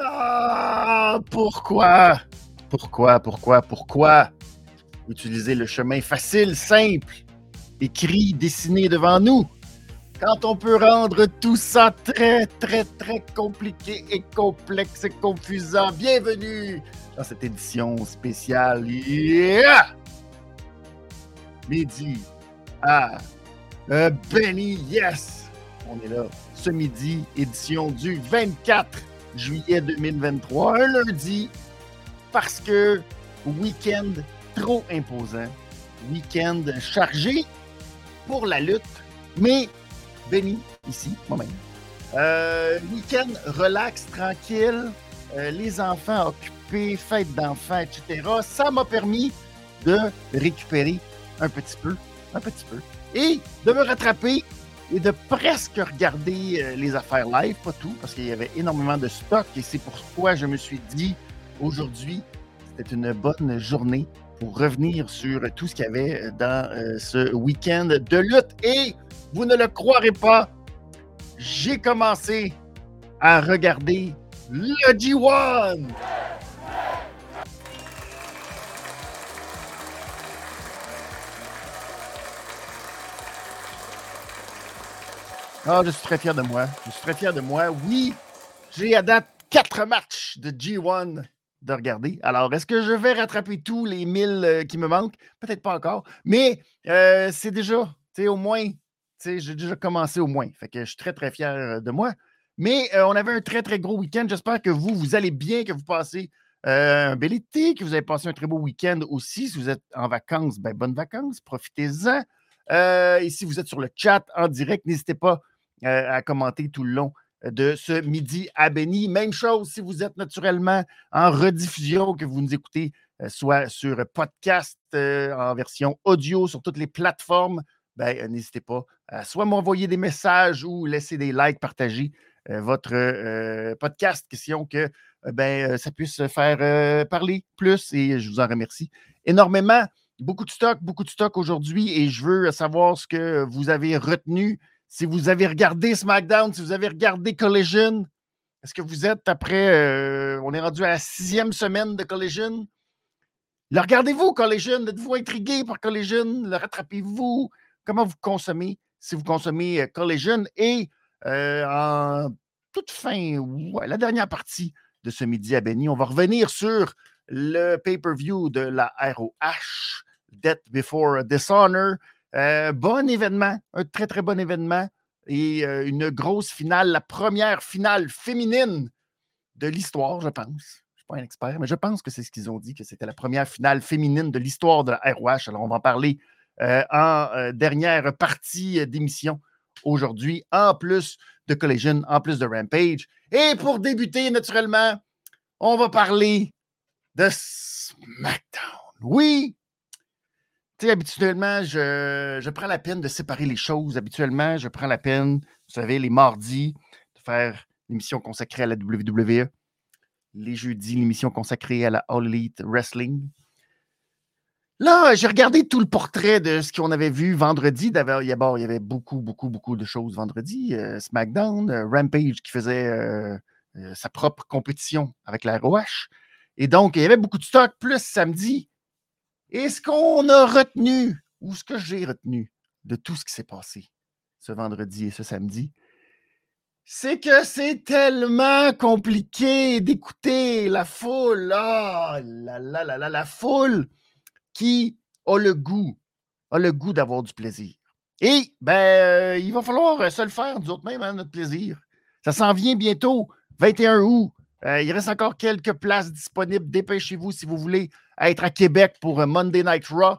Ah, pourquoi? Pourquoi, pourquoi, pourquoi? Utiliser le chemin facile, simple, écrit, dessiné devant nous, quand on peut rendre tout ça très, très, très compliqué et complexe et confusant? Bienvenue dans cette édition spéciale. Yeah! Midi à euh, Benny, yes! On est là ce midi, édition du 24 juillet 2023, un lundi, parce que week-end trop imposant, week-end chargé pour la lutte, mais Benny, ici, moi-même. Euh, week-end relax, tranquille, euh, les enfants occupés, fête d'enfants, etc. Ça m'a permis de récupérer un petit peu, un petit peu, et de me rattraper et de presque regarder euh, les affaires live, pas tout, parce qu'il y avait énormément de stock et c'est pourquoi je me suis dit aujourd'hui, c'était une bonne journée pour revenir sur tout ce qu'il y avait dans euh, ce week-end de lutte. Et vous ne le croirez pas, j'ai commencé à regarder le G1. Ah, je suis très fier de moi. Je suis très fier de moi. Oui, j'ai à date quatre matchs de G1 de regarder. Alors, est-ce que je vais rattraper tous les 1000 euh, qui me manquent? Peut-être pas encore. Mais euh, c'est déjà, tu sais, au moins, tu sais, j'ai déjà commencé au moins. Fait que je suis très, très fier euh, de moi. Mais on avait un très, très gros week-end. J'espère que vous, vous allez bien, que vous passez un bel été, que vous avez passé un très beau week-end aussi. Si vous êtes en vacances, ben, bonnes vacances, profitez-en. et si vous êtes sur le chat en direct, n'hésitez pas à commenter tout le long de ce midi à Béni. Même chose si vous êtes naturellement en rediffusion, que vous nous écoutez euh, soit sur podcast euh, en version audio sur toutes les plateformes, ben, n'hésitez pas à soit m'envoyer des messages ou laisser des likes, partager votre podcast, question que ben, ça puisse faire parler plus et je vous en remercie énormément. Beaucoup de stock, beaucoup de stock aujourd'hui et je veux savoir ce que vous avez retenu si vous avez regardé SmackDown, si vous avez regardé Collision, est-ce que vous êtes après, euh, on est rendu à la sixième semaine de Collision? Le regardez-vous, Collision? Êtes-vous intrigué par Collision? Le rattrapez-vous? Comment vous consommez si vous consommez euh, Collision? Et euh, en toute fin, la dernière partie de ce midi à Benny, on va revenir sur le pay-per-view de la ROH, Death Before Dishonor. Euh, bon événement, un très, très bon événement et euh, une grosse finale, la première finale féminine de l'histoire, je pense. Je ne suis pas un expert, mais je pense que c'est ce qu'ils ont dit, que c'était la première finale féminine de l'histoire de la ROH. Alors, on va en parler euh, en dernière partie d'émission aujourd'hui, en plus de Collision, en plus de Rampage. Et pour débuter, naturellement, on va parler de SmackDown. Oui, sais, habituellement, je, prends la peine de séparer les choses. Habituellement, je prends la peine, vous savez, les mardis, de faire l'émission consacrée à la WWE. Les jeudis, l'émission consacrée à la All Elite Wrestling. Là, j'ai regardé tout le portrait de ce qu'on avait vu vendredi. D'abord, il y avait beaucoup, beaucoup, beaucoup de choses vendredi. Euh, SmackDown, euh, Rampage qui faisait euh, sa propre compétition avec la ROH. Et donc, il y avait beaucoup de stock. Plus samedi, et ce qu'on a retenu, ou ce que j'ai retenu de tout ce qui s'est passé ce vendredi et ce samedi, c'est que c'est tellement compliqué d'écouter la foule, ah, la, la, la, la, la foule qui a le goût, a le goût d'avoir du plaisir. Et ben, euh, il va falloir se le faire, nous autres même, hein, notre plaisir. Ça s'en vient bientôt, 21 août. Euh, il reste encore quelques places disponibles. Dépêchez-vous si vous voulez être à Québec pour Monday Night Raw.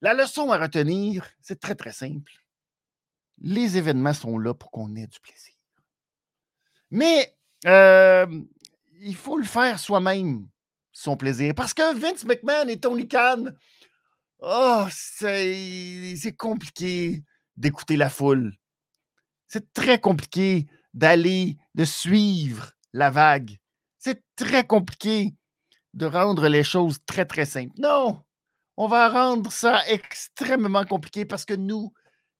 La leçon à retenir, c'est très, très simple. Les événements sont là pour qu'on ait du plaisir. Mais euh, il faut le faire soi-même, son plaisir. Parce que Vince McMahon et Tony Khan, oh, c'est compliqué d'écouter la foule. C'est très compliqué d'aller, de suivre la vague. C'est très compliqué de rendre les choses très, très simples. Non, on va rendre ça extrêmement compliqué parce que nous,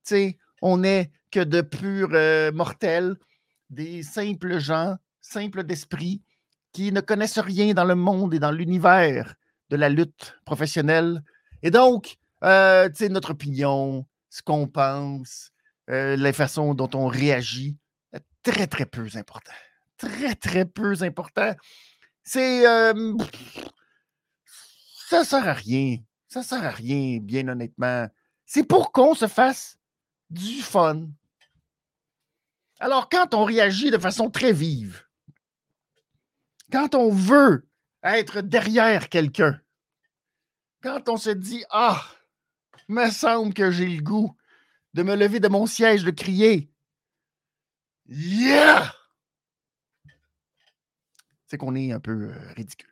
tu sais, on n'est que de purs euh, mortels, des simples gens simples d'esprit, qui ne connaissent rien dans le monde et dans l'univers de la lutte professionnelle. Et donc, euh, tu sais, notre opinion, ce qu'on pense, euh, la façon dont on réagit, très, très peu important. Très, très peu important. C'est. Euh, ça sert à rien. Ça sert à rien, bien honnêtement. C'est pour qu'on se fasse du fun. Alors, quand on réagit de façon très vive, quand on veut être derrière quelqu'un, quand on se dit Ah, me semble que j'ai le goût de me lever de mon siège, de crier Yeah! C'est qu'on est un peu euh, ridicule.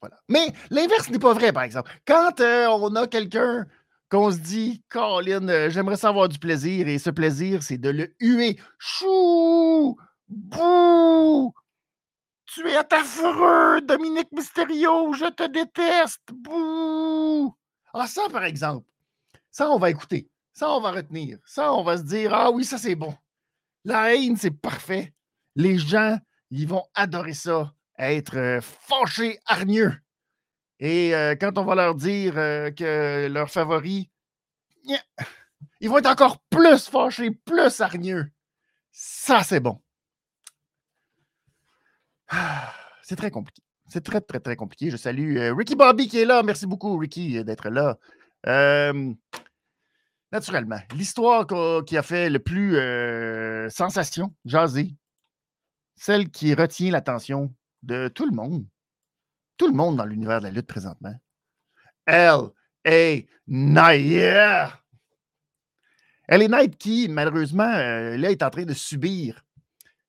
Voilà. Mais l'inverse n'est pas vrai, par exemple. Quand euh, on a quelqu'un qu'on se dit, Colin, euh, j'aimerais savoir du plaisir, et ce plaisir, c'est de le huer. Chou! Bouh! Tu es affreux, Dominique Mysterio, je te déteste. Bouh! Ah, ça, par exemple, ça, on va écouter. Ça, on va retenir. Ça, on va se dire, ah oui, ça, c'est bon. La haine, c'est parfait. Les gens, ils vont adorer ça, être euh, fâchés, hargneux. Et euh, quand on va leur dire euh, que leur favori, ils vont être encore plus fâchés, plus hargneux. Ça, c'est bon. C'est très compliqué. C'est très, très, très compliqué. Je salue Ricky Bobby qui est là. Merci beaucoup, Ricky, d'être là. naturellement, l'histoire qui a fait le plus sensation, jaser, celle qui retient l'attention de tout le monde, tout le monde dans l'univers de la lutte présentement. L.A. Knight. L.A. Knight qui, malheureusement, euh, là, est en train de subir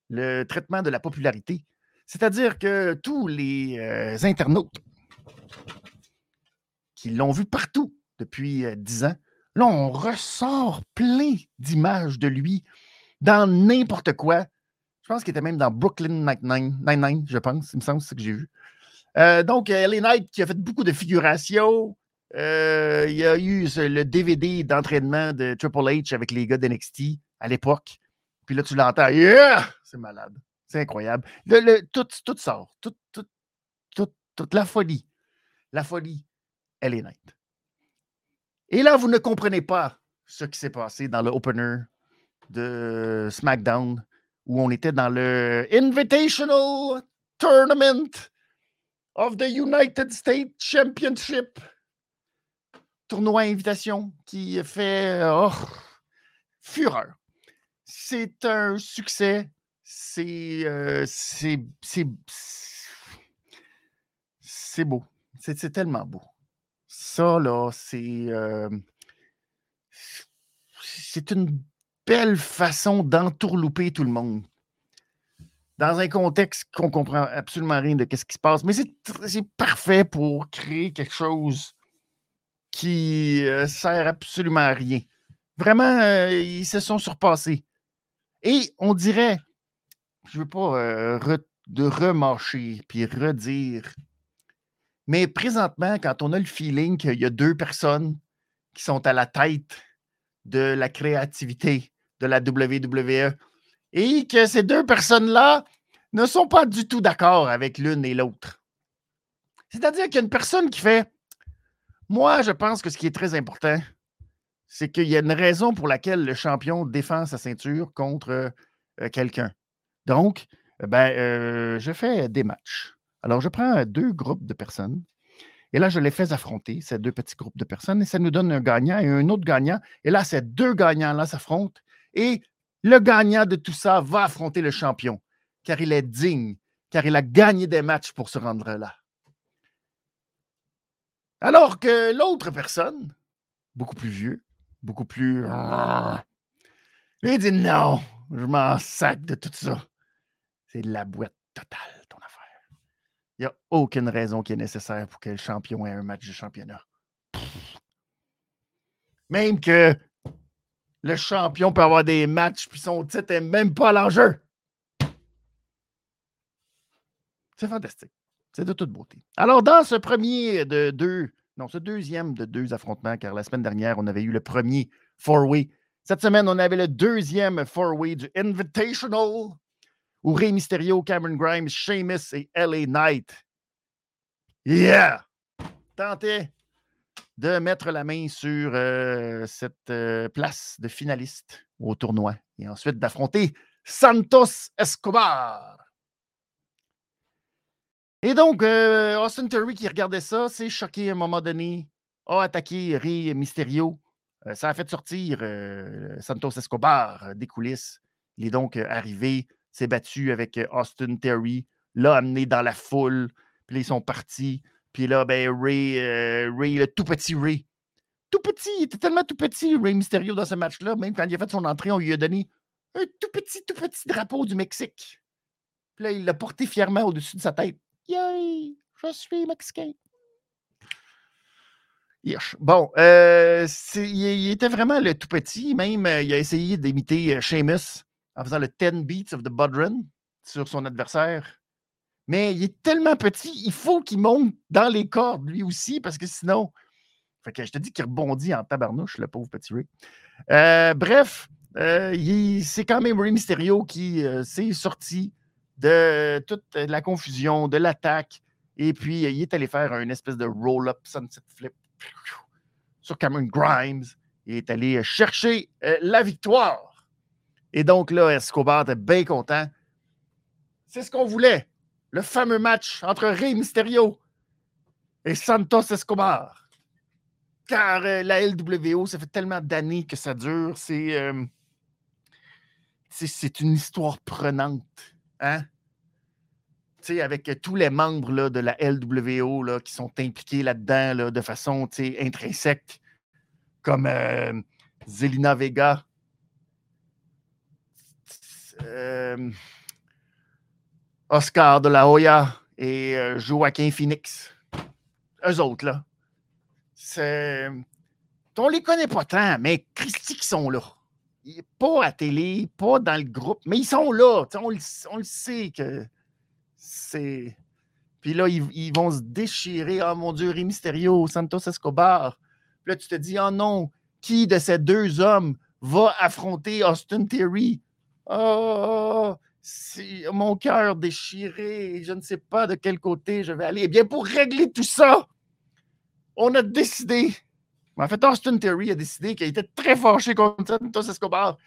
le traitement de la popularité. C'est-à-dire que tous les euh, internautes qui l'ont vu partout depuis euh, dix ans, là, on ressort plein d'images de lui dans n'importe quoi. Je pense qu'il était même dans Brooklyn Nine-Nine, je pense. Il me semble, c'est ce que j'ai vu. Euh, donc, LA Knight qui a fait beaucoup de figurations. Euh, il y a eu le DVD d'entraînement de Triple H avec les gars d'NXT à l'époque. Puis là, tu l'entends. Yeah! C'est malade. C'est incroyable. tout, sort. Tout, toute la folie. La folie, LA Knight. Et là, vous ne comprenez pas ce qui s'est passé dans le opener de SmackDown où on était dans le Invitational Tournament of the United States Championship. Tournoi invitation qui fait oh, fureur. C'est un succès. Euh, c'est c'est beau. C'est tellement beau. Ça, là, c'est. Euh, c'est une belle façon d'entourlouper tout le monde dans un contexte qu'on comprend absolument rien de ce qui se passe. Mais c'est parfait pour créer quelque chose qui euh, sert absolument à rien. Vraiment, euh, ils se sont surpassés. Et on dirait, je ne veux pas euh, de remarcher puis redire, mais présentement, quand on a le feeling qu'il y a deux personnes qui sont à la tête de la créativité de la WWE et que ces deux personnes-là ne sont pas du tout d'accord avec l'une et l'autre. C'est-à-dire qu'il y a une personne qui fait Moi, je pense que ce qui est très important, c'est qu'il y a une raison pour laquelle le champion défend sa ceinture contre euh, quelqu'un. Donc, ben, euh, je fais des matchs. Alors, je prends deux groupes de personnes et là, je les fais affronter, ces deux petits groupes de personnes, et ça nous donne un gagnant et un autre gagnant. Et là, ces deux gagnants-là s'affrontent et le gagnant de tout ça va affronter le champion car il est digne, car il a gagné des matchs pour se rendre là. Alors que l'autre personne, beaucoup plus vieux, beaucoup plus. il dit non, je m'en sac de tout ça. C'est de la boîte totale, ton affaire. Il n'y a aucune raison qui est nécessaire pour que le champion ait un match de championnat. Même que le champion peut avoir des matchs, puis son titre n'est même pas à l'enjeu. C'est fantastique. C'est de toute beauté. Alors, dans ce premier de deux, non, ce deuxième de deux affrontements, car la semaine dernière, on avait eu le premier four-way. Cette semaine, on avait le deuxième four-way du Invitational, ou Rey Mysterio, Cameron Grimes, Sheamus et LA Knight. Yeah! Tentez de mettre la main sur euh, cette euh, place de finaliste au tournoi et ensuite d'affronter Santos Escobar. Et donc, euh, Austin Terry qui regardait ça, s'est choqué à un moment donné, a attaqué Rey Mysterio. ça a fait sortir Santos Escobar des coulisses. Il est donc arrivé, s'est battu avec Austin Terry, l'a amené dans la foule, puis ils sont partis. Puis là, ben, Ray, euh, Ray, le tout petit Ray. Tout petit, il était tellement tout petit, Ray Mysterio, dans ce match-là. Même quand il a fait son entrée, on lui a donné un tout petit, tout petit drapeau du Mexique. Puis là, il l'a porté fièrement au-dessus de sa tête. Yay! Je suis mexicain. Bon, euh, il, était vraiment le tout petit. Même, euh, il a essayé d'imiter Sheamus en faisant le 10 beats of the Budrun sur son adversaire mais il est tellement petit, il faut qu'il monte dans les cordes lui aussi, parce que sinon. Je te dis qu'il rebondit en tabarnouche, le pauvre petit Ray. Euh, bref, euh, c'est quand même Ray Mysterio qui euh, s'est sorti de toute la confusion, de l'attaque, et puis il est allé faire un espèce de roll-up sunset flip sur Cameron Grimes. Il est allé chercher la victoire. Et donc là, Escobar était bien content. C'est ce qu'on voulait le fameux match entre Rey Mysterio et Santos Escobar. Car euh, la LWO, ça fait tellement d'années que ça dure. C'est, euh, une histoire prenante. Hein? avec tous les membres là, de la LWO là, qui sont impliqués là-dedans là, de façon intrinsèque, comme euh, Zelina Vega. Oscar de la Hoya et euh, Joaquin Phoenix. Eux autres, là. C'est. On les connaît pas tant, mais Christy qui sont là. Pas à télé, pas dans le groupe, mais ils sont là. On le, sait que c'est. Puis là, ils, vont se déchirer. Oh mon Dieu, Rey Mysterio, Santos Escobar. Puis là, tu te dis, oh non, qui de ces deux hommes va affronter Austin Theory? Oh, mon cœur déchiré je ne sais pas de quel côté je vais aller. Eh bien, pour régler tout ça, on a décidé. En fait, Austin Terry a décidé qu'il était très fâché contre Santos Escobar.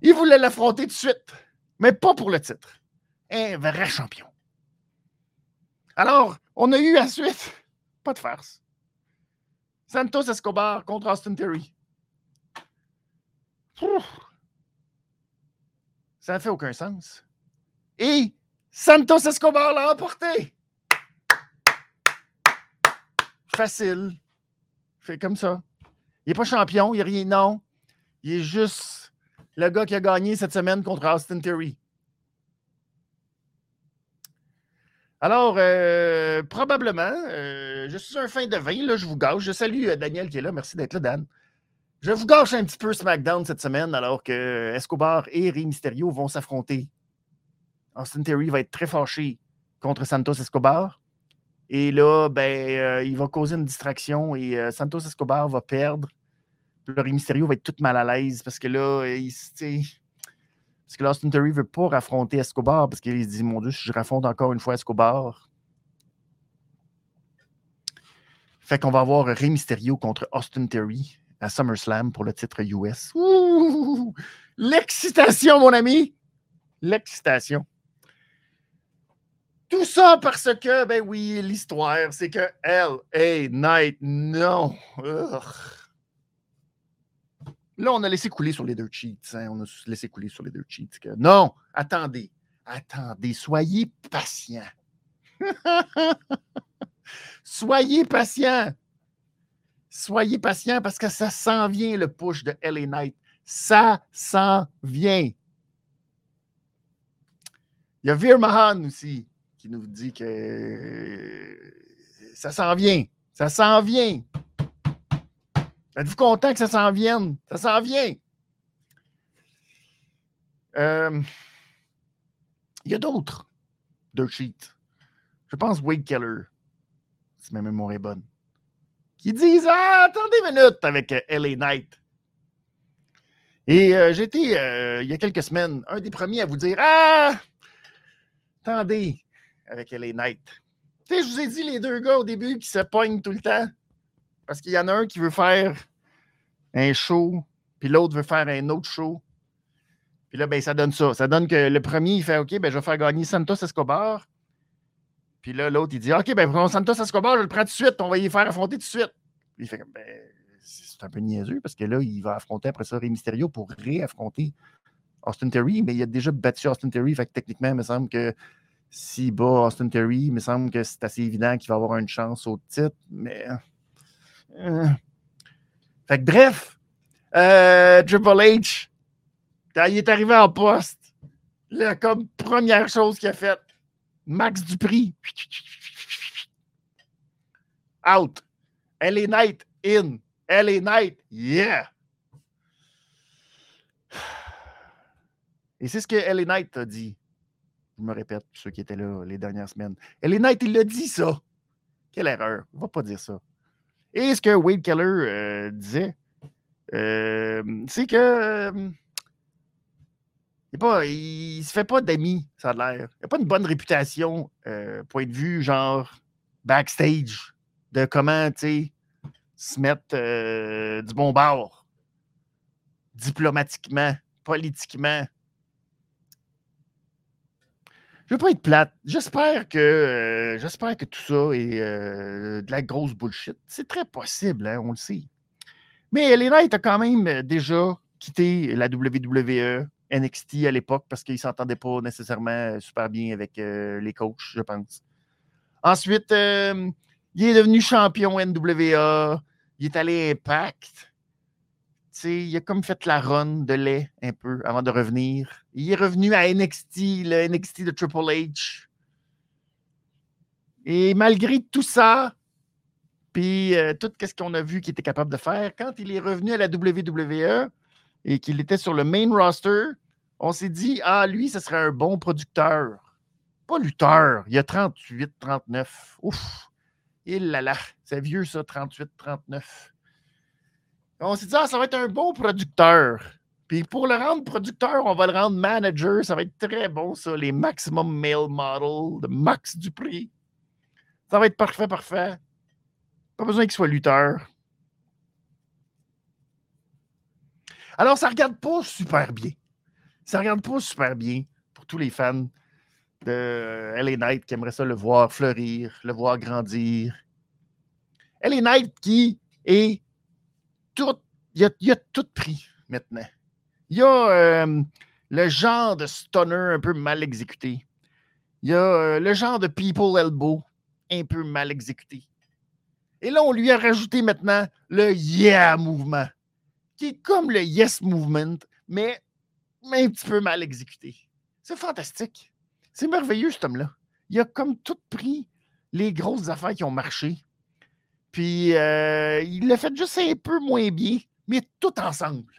Il voulait l'affronter de suite, mais pas pour le titre. Un vrai champion. Alors, on a eu à suite, pas de farce. Santos Escobar contre Austin Terry. Ça n'a fait aucun sens. Et Santos Escobar l'a emporté. Facile. Fait comme ça. Il n'est pas champion, il n'est rien. Non. Il est juste le gars qui a gagné cette semaine contre Austin Theory. Alors, euh, probablement, euh, je suis un fin de vin, là, je vous gâche. Je salue euh, Daniel qui est là. Merci d'être là, Dan. Je vous gâche un petit peu SmackDown cette semaine alors que Escobar et Rey Mysterio vont s'affronter Austin Theory va être très fâché contre Santos Escobar. Et là, ben, euh, il va causer une distraction et euh, Santos Escobar va perdre. Le Mysterio va être tout mal à l'aise parce que là, il, parce que Austin Theory ne veut pas raffronter Escobar parce qu'il se dit Mon Dieu, si je raffronte encore une fois Escobar. Fait qu'on va avoir Rey Mysterio contre Austin Theory à SummerSlam pour le titre US. L'excitation, mon ami! L'excitation. Tout ça parce que, ben oui, l'histoire, c'est que L.A. Knight, non. Là, on a laissé couler sur les deux cheats. Hein. On a laissé couler sur les deux cheats. non, attendez, attendez, soyez patient. soyez patient. Soyez patient parce que ça s'en vient, le push de L.A. Knight. Ça s'en vient. Il y a Veer Mahan aussi nous dit que euh, ça s'en vient. Ça s'en vient. Êtes-vous content que ça s'en vienne? Ça s'en vient. Euh, il y a d'autres de cheats. Je pense Wade Keller, si ma mémoire est bonne, qui disent ah, attendez une minute avec euh, LA Knight. Et j'étais, il y a quelques semaines, un des premiers à vous dire Ah, Attendez, avec les Knight. Tu sais, je vous ai dit les deux gars au début qui se pognent tout le temps. Parce qu'il y en a un qui veut faire un show, puis l'autre veut faire un autre show. Puis là, ben, ça donne ça. Ça donne que le premier, il fait OK, ben, je vais faire gagner Santos Escobar. Puis là, l'autre, il dit OK, ben, Santos Escobar, je le prends tout de suite, on va y faire affronter tout de suite. Puis il fait ben, c'est un peu niaiseux parce que là, il va affronter après ça Rey Mysterio pour réaffronter Austin Terry, mais il a déjà battu Austin Terry. Fait que techniquement, il me semble que s'il bat Austin Terry, il me semble que c'est assez évident qu'il va avoir une chance au titre. Mais. Euh, fait que bref, euh, Triple H, il est arrivé en poste. Là, comme première chose qu'il a faite, Max Dupri. Out. LA Knight in. LA Knight, yeah. Et c'est ce que LA Knight a dit. Je me répète, ceux qui étaient là les dernières semaines. LA Knight, il l'a dit, ça. Quelle erreur. Ne va pas dire ça. Et ce que Wade Keller euh, disait, euh, c'est que euh, il se fait pas d'amis, ça a l'air. Il n'a pas une bonne réputation, point de vue, genre backstage, de comment, se mettre du bon bord, diplomatiquement, politiquement. Je veux pas être plate. J'espère que, euh, que tout ça est euh, de la grosse bullshit. C'est très possible, hein, on le sait. Mais les Knights a quand même euh, déjà quitté la WWE, NXT à l'époque, parce qu'ils ne s'entendaient pas nécessairement super bien avec les coachs, je pense. Ensuite, il est devenu champion NWA. Il est allé Impact il a comme fait la run de lait un peu avant de revenir. Il est revenu à NXT, le NXT de Triple H. Et malgré tout ça, puis euh, tout ce qu'on a vu qu'il était capable de faire, quand il est revenu à la WWE et qu'il était sur le main roster, on s'est dit, ah, lui, ce serait un bon producteur. Pas lutteur. Il a 38, 39. Ouf. Il là là. C'est vieux, ça, 38, 39. On s'est dit, ah, ça va être un bon producteur. Puis pour le rendre producteur, on va le rendre manager. Ça va être très bon, ça. Les maximum male model de Max Dupré. Ça va être parfait, parfait. Pas besoin qu'il soit lutteur. Alors, ça regarde pas super bien. Ça regarde pas super bien pour tous les fans de LA Knight qui aimeraient ça le voir fleurir, le voir grandir. LA Knight qui est il a, a tout pris maintenant. Il y a euh, le genre de stunner un peu mal exécuté. Il y a euh, le genre de people elbow un peu mal exécuté. Et là, on lui a rajouté maintenant le yeah mouvement, qui est comme le yes movement, mais, mais un petit peu mal exécuté. C'est fantastique. C'est merveilleux, cet homme-là. Il a comme tout pris les grosses affaires qui ont marché, puis euh, il l'a fait juste un peu moins bien, mais tout ensemble.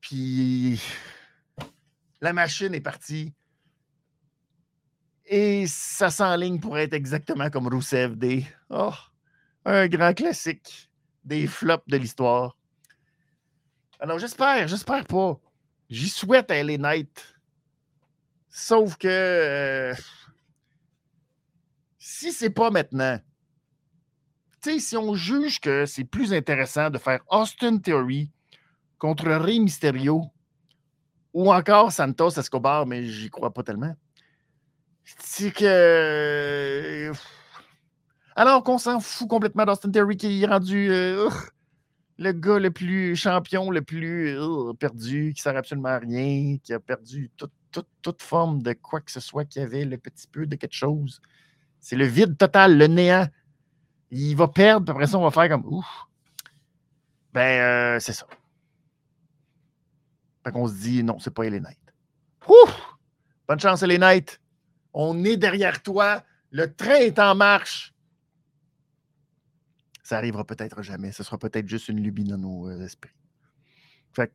Puis la machine est partie. Et ça s'enligne pour être exactement comme Rousseff Day. Oh, un grand classique des flops de l'histoire. Alors j'espère, j'espère pas. J'y souhaite à LA Knight. Sauf que euh, si c'est pas maintenant, si on juge que c'est plus intéressant de faire Austin Theory contre Rey Mysterio ou encore Santos Escobar, mais j'y crois pas tellement, c'est que. Alors qu'on s'en fout complètement d'Austin Theory qui est rendu euh, le gars le plus champion, le plus euh, perdu, qui sert absolument à rien, qui a perdu toute forme de quoi que ce soit qui avait le petit peu de quelque chose. C'est le vide total, le néant. Il va perdre, puis après ça, on va faire comme ouf. Ben, euh, c'est ça. Fait qu'on se dit non, c'est pas Knight. Ouf! Bonne chance, Knight. On est derrière toi. Le train est en marche. Ça arrivera peut-être jamais. Ce sera peut-être juste une lubie dans nos euh, esprits. Fait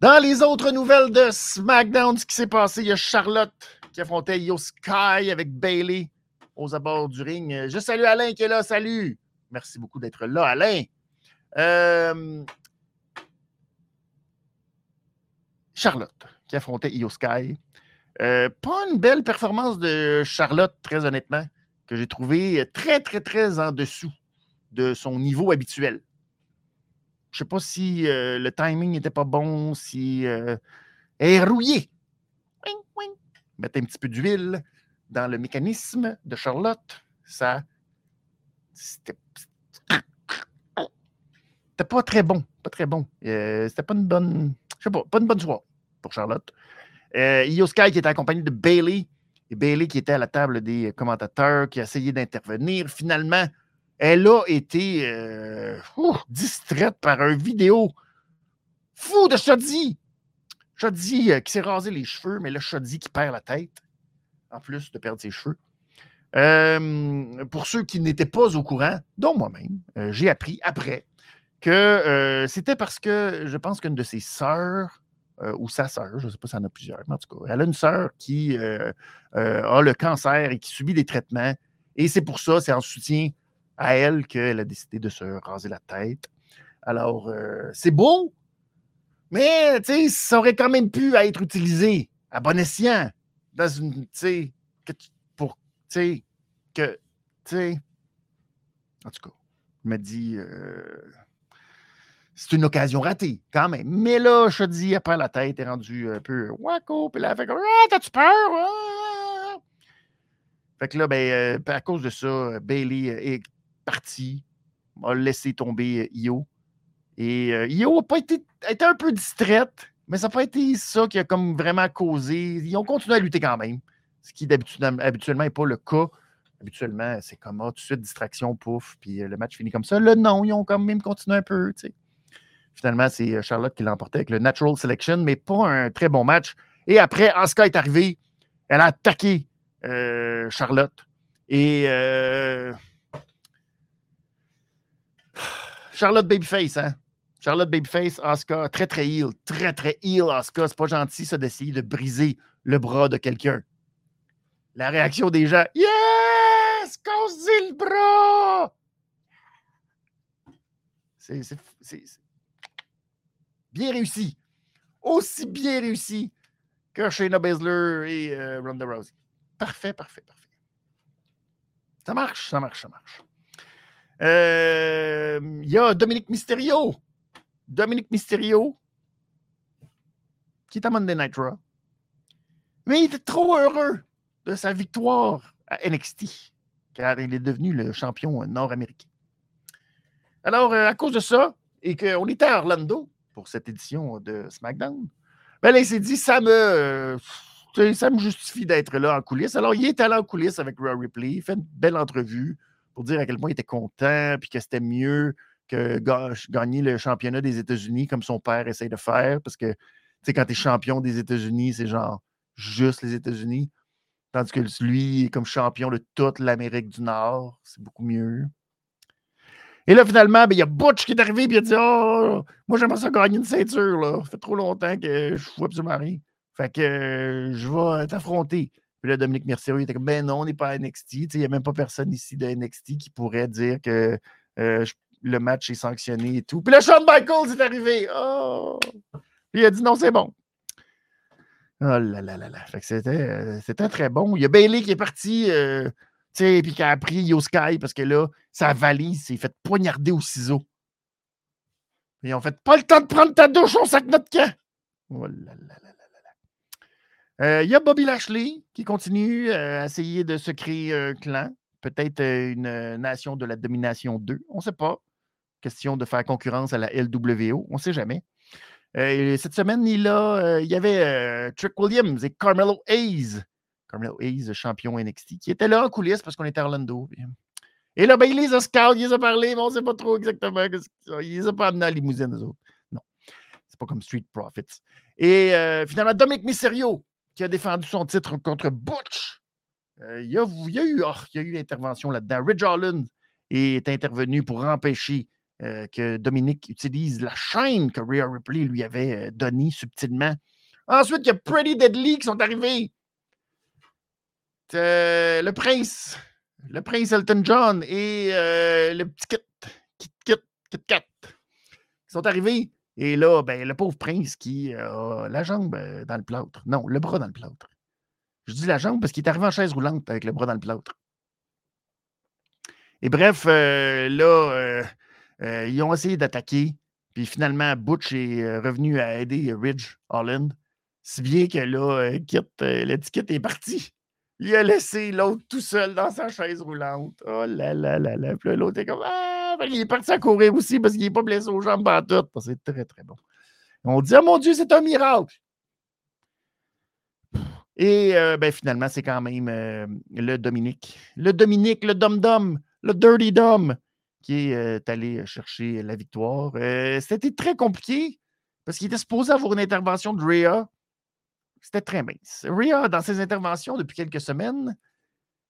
Dans les autres nouvelles de SmackDown, ce qui s'est passé, il y a Charlotte qui affrontait Yo Sky avec Bailey aux abords du ring. Je salue Alain qui est là. Salut. Merci beaucoup d'être là, Alain. Euh, Charlotte qui affrontait Io Sky. pas une belle performance de Charlotte, très honnêtement, que j'ai trouvé très, très, très en dessous de son niveau habituel. Je ne sais pas si le timing n'était pas bon, si elle est rouillée. Mettre un petit peu d'huile dans le mécanisme de Charlotte, ça. C'était pas très bon. Pas très bon. C'était pas une bonne. Je sais pas, pas une bonne soirée pour Charlotte. Euh, Io Sky qui était accompagné de Bailey. Et Bailey qui était à la table des commentateurs, qui a essayé d'intervenir. Finalement, elle a été euh, distraite par un vidéo fou de Shoddy. Shoddy euh, qui s'est rasé les cheveux, mais le Shoddy qui perd la tête, en plus de perdre ses cheveux. Euh, pour ceux qui n'étaient pas au courant, dont moi-même, j'ai appris après que c'était parce que je pense qu'une de ses sœurs ou sa sœur, je ne sais pas si en a plusieurs, mais en tout cas, elle a une sœur qui a le cancer et qui subit des traitements. Et c'est pour ça, c'est en soutien à elle qu'elle a décidé de se raser la tête. Alors, euh, c'est beau, mais ça aurait quand même pu être utilisé à bon escient dans une, tu que, pour, tu sais, que, tu sais, en tout cas, je me dit, euh, c'est une occasion ratée, quand même. Mais là, je te dis, après la tête est rendue un peu wacko, puis là, fait comme, ah, t'as-tu peur? Ah! Fait que là, ben, euh, à cause de ça, Bailey est parti, a laissé tomber euh, Io. Et euh, Io a pas été, un peu distraite, mais ça n'a pas été ça qui a comme vraiment causé. Ils ont continué à lutter quand même, ce qui habituellement n'est pas le cas. Habituellement, c'est comme ah, tout de suite distraction, pouf, puis euh, le match finit comme ça. Là, non, ils ont quand même continué un peu. Finalement, c'est Charlotte qui l'emportait avec le Natural Selection, mais pas un très bon match. Et après, Asuka est arrivée. Elle a attaqué Charlotte. Et Charlotte Babyface, hein? Charlotte Babyface, Oscar, très, très heel. Très, très heel, Oscar. C'est pas gentil, ça, d'essayer de briser le bras de quelqu'un. La réaction des gens, Yes! casse le bras! C'est bien réussi. Aussi bien réussi que Shayna Baszler et euh, Ronda Rousey. Parfait, parfait, parfait. Ça marche, ça marche, ça marche. Euh, il y a Dominique Mysterio. Dominique Mysterio, qui est à Monday Night Raw. Mais il était trop heureux de sa victoire à NXT, car il est devenu le champion nord-américain. Alors, euh, à cause de ça, et qu'on était à Orlando pour cette édition de SmackDown, ben il s'est dit, ça me, ça me justifie d'être là en coulisses. Alors, il est allé en coulisses avec Raw Ripley, il fait une belle entrevue pour dire à quel point il était content, puis que c'était mieux que gagner le championnat des États-Unis comme son père essaye de faire. Parce que, quand tu es champion des États-Unis, c'est genre juste les États-Unis. Tandis que lui est comme champion de toute l'Amérique du Nord. C'est beaucoup mieux. Et là, finalement, ben, il y a Butch qui est arrivé et il a dit Oh, moi, j'aimerais ça gagner une ceinture. Là. Ça fait trop longtemps que je vois absolument rien. Fait que euh, je vais t'affronter. Puis là, Dominique Mercier, il était comme, ben non, on n'est pas à NXT. Il n'y a même pas personne ici de NXT qui pourrait dire que euh, le match est sanctionné et tout. Puis là, Shawn Michaels est arrivé. Oh! Puis il a dit, non, c'est bon. Oh là là là là. Euh, c'était très bon. Il y a Bailey qui est parti, euh, tu sais, puis qui a pris Yo Sky parce que là, sa valise s'est fait poignarder au ciseau. Ils ont fait pas le temps de prendre ta douche, on sac notre camp. Oh là là là. Euh, il y a Bobby Lashley qui continue euh, à essayer de se créer un clan, peut-être une nation de la domination 2, on ne sait pas. Question de faire concurrence à la LWO, on ne sait jamais. cette semaine, il, il y avait Trick Williams et Carmelo Hayes. Carmelo Hayes, champion NXT, qui était là en coulisses parce qu'on était à Orlando. Et là, ben, il les a scouts, il les a parlé, mais on ne sait pas trop exactement. Il les a pas amenés à limousine, eux autres. Non. C'est pas comme Street Profits. Et finalement, Dominic Mysterio, qui a défendu son titre contre Butch. Euh, il, y a, eu, oh, il, y a, eu intervention là-dedans. Ridge Holland est intervenu pour empêcher euh, que Dominique utilise la chaîne que Rhea Ripley lui avait euh, donnée subtilement. Ensuite, il y a Pretty Deadly qui sont arrivés. le prince, le prince Elton John et le petit Kit, Kit, Kit, Kit Kat, qui sont arrivés Et là, ben, le pauvre prince qui a la jambe dans le plâtre. Non, le bras dans le plâtre. Je dis la jambe parce qu'il est arrivé en chaise roulante avec le bras dans le plâtre. Et bref, là, ils ont essayé d'attaquer. Puis finalement, Butch est revenu à aider Ridge Holland. Si bien que là, l'étiquette est partie. Il a laissé l'autre tout seul dans sa chaise roulante. Oh là là là là. Puis l'autre est comme Ah, ben, il est parti à courir aussi parce qu'il n'est pas blessé aux jambes en tout. C'est très, très bon. On dit Oh mon Dieu, c'est un miracle. Et ben, finalement, c'est quand même le Dominique. Le Dominique, le Dom-Dom, le Dirty Dom, qui est allé chercher la victoire. C'était très compliqué parce qu'il était supposé avoir une intervention de Rhea c'était très mince. Rhea, dans ses interventions depuis quelques semaines,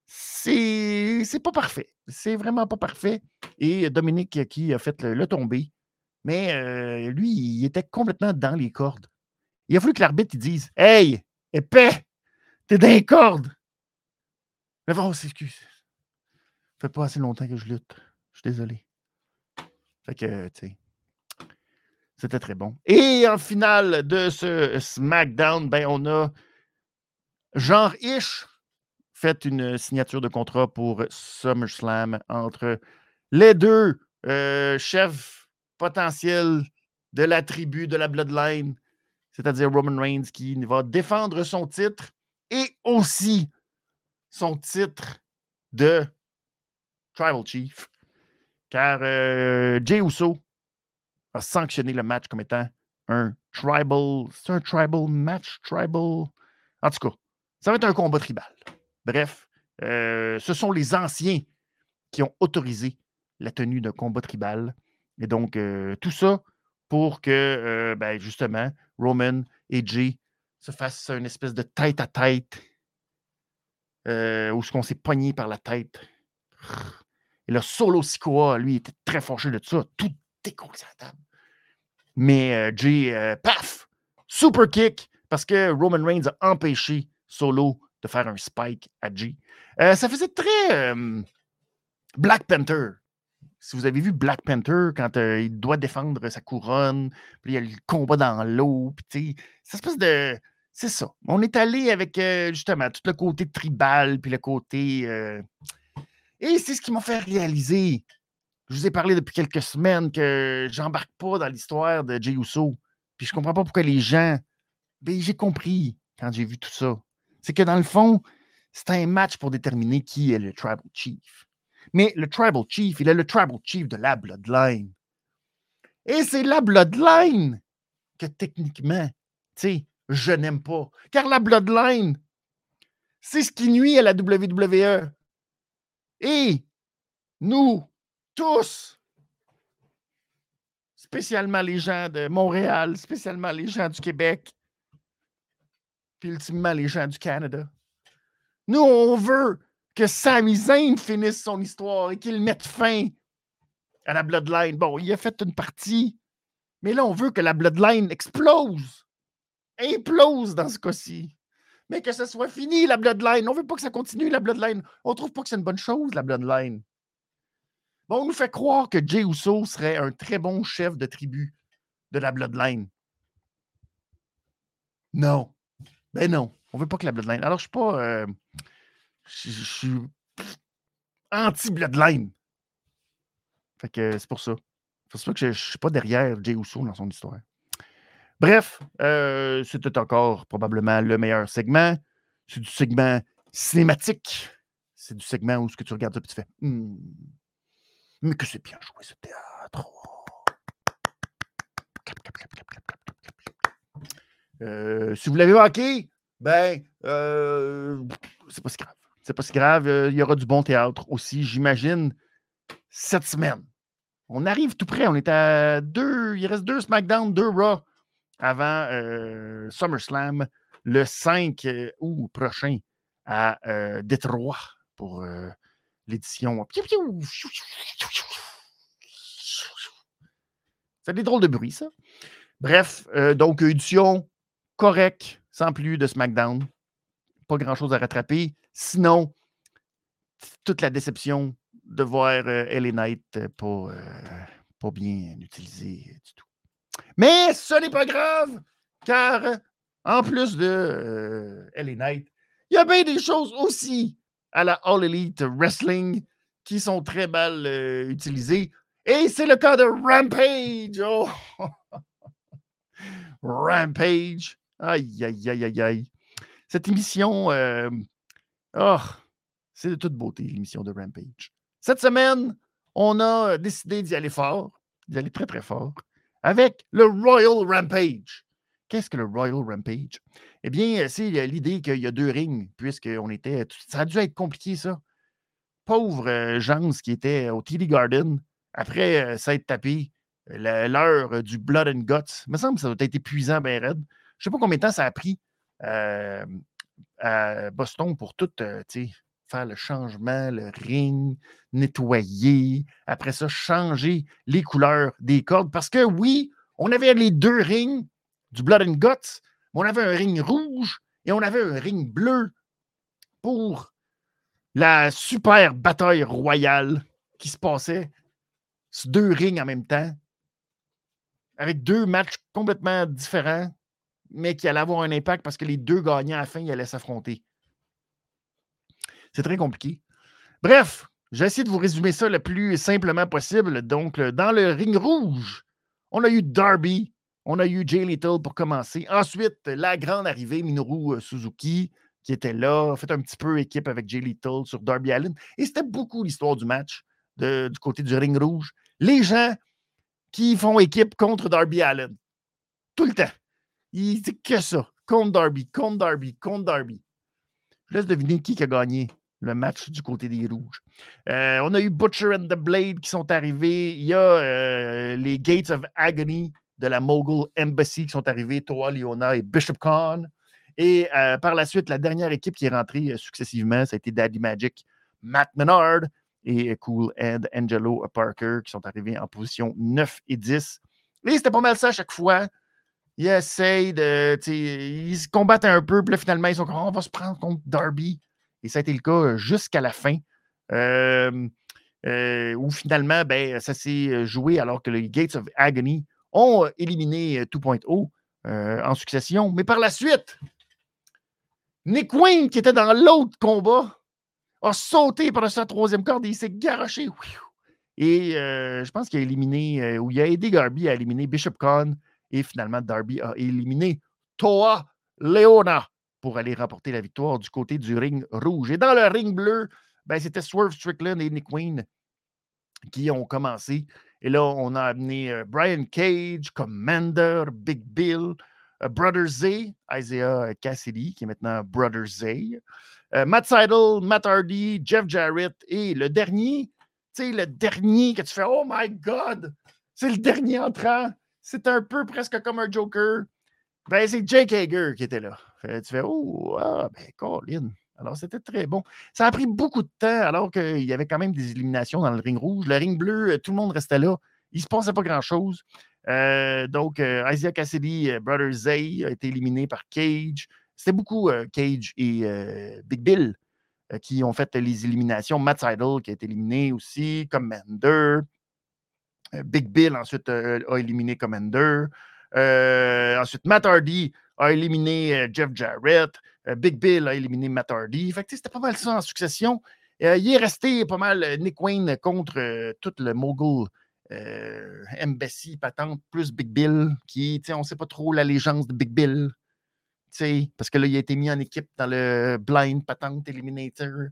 c'est, pas parfait. C'est vraiment pas parfait. Et Dominique qui a fait le, tomber, mais lui, il était complètement dans les cordes. Il a fallu que l'arbitre dise Hey, épais, t'es dans les cordes. Mais bon, excuse. Ça fait pas assez longtemps que je lutte. Je suis désolé. Fait que, tu sais. C'était très bon. Et en finale de ce SmackDown, ben, on a genre Ish fait une signature de contrat pour SummerSlam entre les deux euh, chefs potentiels de la tribu de la Bloodline, c'est-à-dire Roman Reigns qui va défendre son titre et aussi son titre de Tribal Chief. Car euh, Jey Uso a sanctionné le match comme étant un tribal. C'est un tribal match, tribal? En tout cas, ça va être un combat tribal. Bref, euh, ce sont les anciens qui ont autorisé la tenue d'un combat tribal. Et donc, euh, tout ça pour que, ben, justement, Roman et Jay se fassent une espèce de tête à tête où ce qu'on s'est pogné par la tête. Et le solo Sikoa, lui, était très fâché de ça. Tout la table. Mais euh, Jay, euh, paf, super kick, parce que Roman Reigns a empêché Solo de faire un spike à Jay. Euh, ça faisait très Black Panther. Si vous avez vu Black Panther, quand il doit défendre sa couronne, puis il y a le combat dans l'eau, puis c'est espèce de. C'est ça. On est allé avec justement tout le côté tribal, puis le côté. Et c'est ce qui m'a fait réaliser je vous ai parlé depuis quelques semaines que j'embarque pas dans l'histoire de Jey Uso. Puis je comprends pas pourquoi les gens. Ben, j'ai compris quand j'ai vu tout ça. C'est que dans le fond, c'est un match pour déterminer qui est le Tribal Chief. Mais le Tribal Chief, il est le Tribal Chief de la Bloodline. Et c'est la Bloodline que techniquement, tu sais, je n'aime pas. Car la Bloodline, c'est ce qui nuit à la WWE. Et nous, tous, spécialement les gens de Montréal, spécialement les gens du Québec, puis ultimement les gens du Canada. Nous, on veut que Sami Zayn finisse son histoire et qu'il mette fin à la Bloodline. Bon, il a fait une partie, mais là, on veut que la Bloodline explose. Implose dans ce cas-ci. Mais que ce soit fini, la Bloodline. On veut pas que ça continue, la Bloodline. On trouve pas que c'est une bonne chose, la Bloodline. Bon, on nous fait croire que Jey Uso serait un très bon chef de tribu de la Bloodline. Non. Ben non. On veut pas que la Bloodline. Alors, je suis pas. Euh, je, suis anti-Bloodline. Fait que c'est pour ça. C'est pour ça que je, ne suis pas derrière Jey Uso dans son histoire. Bref, euh, c'était encore probablement le meilleur segment. C'est du segment cinématique. C'est du segment où ce que tu regardes ça et tu fais. Hmm, mais que c'est bien joué ce théâtre. Si vous l'avez manqué, ben, euh, c'est pas si grave. C'est pas si grave. Euh, il y aura du bon théâtre aussi, j'imagine, cette semaine. On arrive tout près. On est à deux. Il reste deux SmackDown, deux Raw avant SummerSlam le 5 août prochain à Détroit pour l'édition. C'est des drôles de bruit, ça. Bref, euh, donc édition correcte, sans plus de SmackDown. Pas grand-chose à rattraper. Sinon, toute la déception de voir euh, Knight pas, euh, pas bien utilisé du tout. Mais ce n'est pas grave, car en plus de euh, LA Knight, il y a bien des choses aussi à la All Elite Wrestling qui sont très mal euh, utilisées. Et c'est le cas de Rampage. Oh! Rampage. Aïe, aïe, aïe, aïe, aïe. Cette émission, euh, oh, c'est de toute beauté, l'émission de Rampage. Cette semaine, on a décidé d'y aller fort, d'y aller très, très fort, avec le Royal Rampage. Qu'est-ce que le Royal Rampage? Eh bien, c'est l'idée qu'il y a deux rings, puisqu'on était. Ça a dû être compliqué, ça. Pauvre euh, Jans qui était au TD Garden, après euh, s'être tapé l'heure du Blood and Guts. Il me semble que ça doit être épuisant, bien raide. Je ne sais pas combien de temps ça a pris euh, à Boston pour tout faire le changement, le ring, nettoyer, après ça, changer les couleurs des cordes. Parce que oui, on avait les deux rings du Blood and Guts, mais on avait un ring rouge et on avait un ring bleu pour la super bataille royale qui se passait sur deux rings en même temps, avec deux matchs complètement différents, mais qui allaient avoir un impact parce que les deux gagnants à la fin, ils allaient s'affronter. C'est très compliqué. Bref, j'ai essayé de vous résumer ça le plus simplement possible. Donc, dans le ring rouge, on a eu Darby, on a eu Jay Little pour commencer. Ensuite, la grande arrivée, Minoru euh, Suzuki, qui était là, a fait un petit peu équipe avec Jay Little sur Darby Allen. Et c'était beaucoup l'histoire du match du côté du ring rouge. Les gens qui font équipe contre Darby Allen. Tout le temps. Il dit que ça. Contre Darby, contre Darby, contre Darby. Je laisse deviner qui a gagné le match du côté des Rouges. Euh, on a eu Butcher and the Blade qui sont arrivés. Il y a euh, les Gates of Agony de la Mogul Embassy qui sont arrivés, Toa Leona et Bishop Khan. Et euh, par la suite, la dernière équipe qui est rentrée successivement, ça a été Daddy Magic, Matt Menard et Cool and Angelo Parker qui sont arrivés en position 9 et 10. Et c'était pas mal ça à chaque fois. Ils essayent de. Ils se combattent un peu, puis là, finalement, ils sont comme on va se prendre contre Darby. Et ça a été le cas euh, jusqu'à la fin. Euh, euh, où finalement, ben, ça s'est joué alors que les Gates of Agony ont éliminé 2.0 en succession. Mais par la suite, Nick Wayne, qui était dans l'autre combat, a sauté par sa troisième corde et il s'est garoché. Et je pense qu'il a éliminé, ou il a aidé Darby à éliminer Bishop Khan. Et finalement, Darby a éliminé Toa Leona pour aller remporter la victoire du côté du ring rouge. Et dans le ring bleu, ben, c'était Swerve Strickland et Nick Wayne qui ont commencé. Et là, on a amené euh, Brian Cage, Commander, Big Bill, euh, Brother Z, Isaiah Cassidy, qui est maintenant Brother Z, euh, Matt Seidel, Matt Hardy, Jeff Jarrett et le dernier, tu sais, le dernier que tu fais, oh my God, c'est le dernier entrant. C'est un peu presque comme un Joker. Ben, c'est Jake Hager qui était là. Tu fais, oh, ah, ben, Colin. Alors, c'était très bon. Ça a pris beaucoup de temps, alors qu'il y avait quand même des éliminations dans le ring rouge. Le ring bleu, euh, tout le monde restait là. Il ne se passait pas grand-chose. Euh, donc, euh, Isaiah Cassidy, Brother Zay, a été éliminé par Cage. C'était beaucoup Cage et Big Bill qui ont fait les éliminations. Matt Seidel qui a été éliminé aussi, Commander. Big Bill ensuite a éliminé Commander. Euh, ensuite, Matt Hardy a éliminé euh, Jeff Jarrett. Euh, Big Bill a éliminé Matt Hardy. C'était pas mal ça en succession. il est resté pas mal Nick Wayne contre tout le mogul Embassy, patente, plus Big Bill, qui, on ne sait pas trop l'allégeance de Big Bill. Parce que là, il a été mis en équipe dans le Blind Patente Eliminator.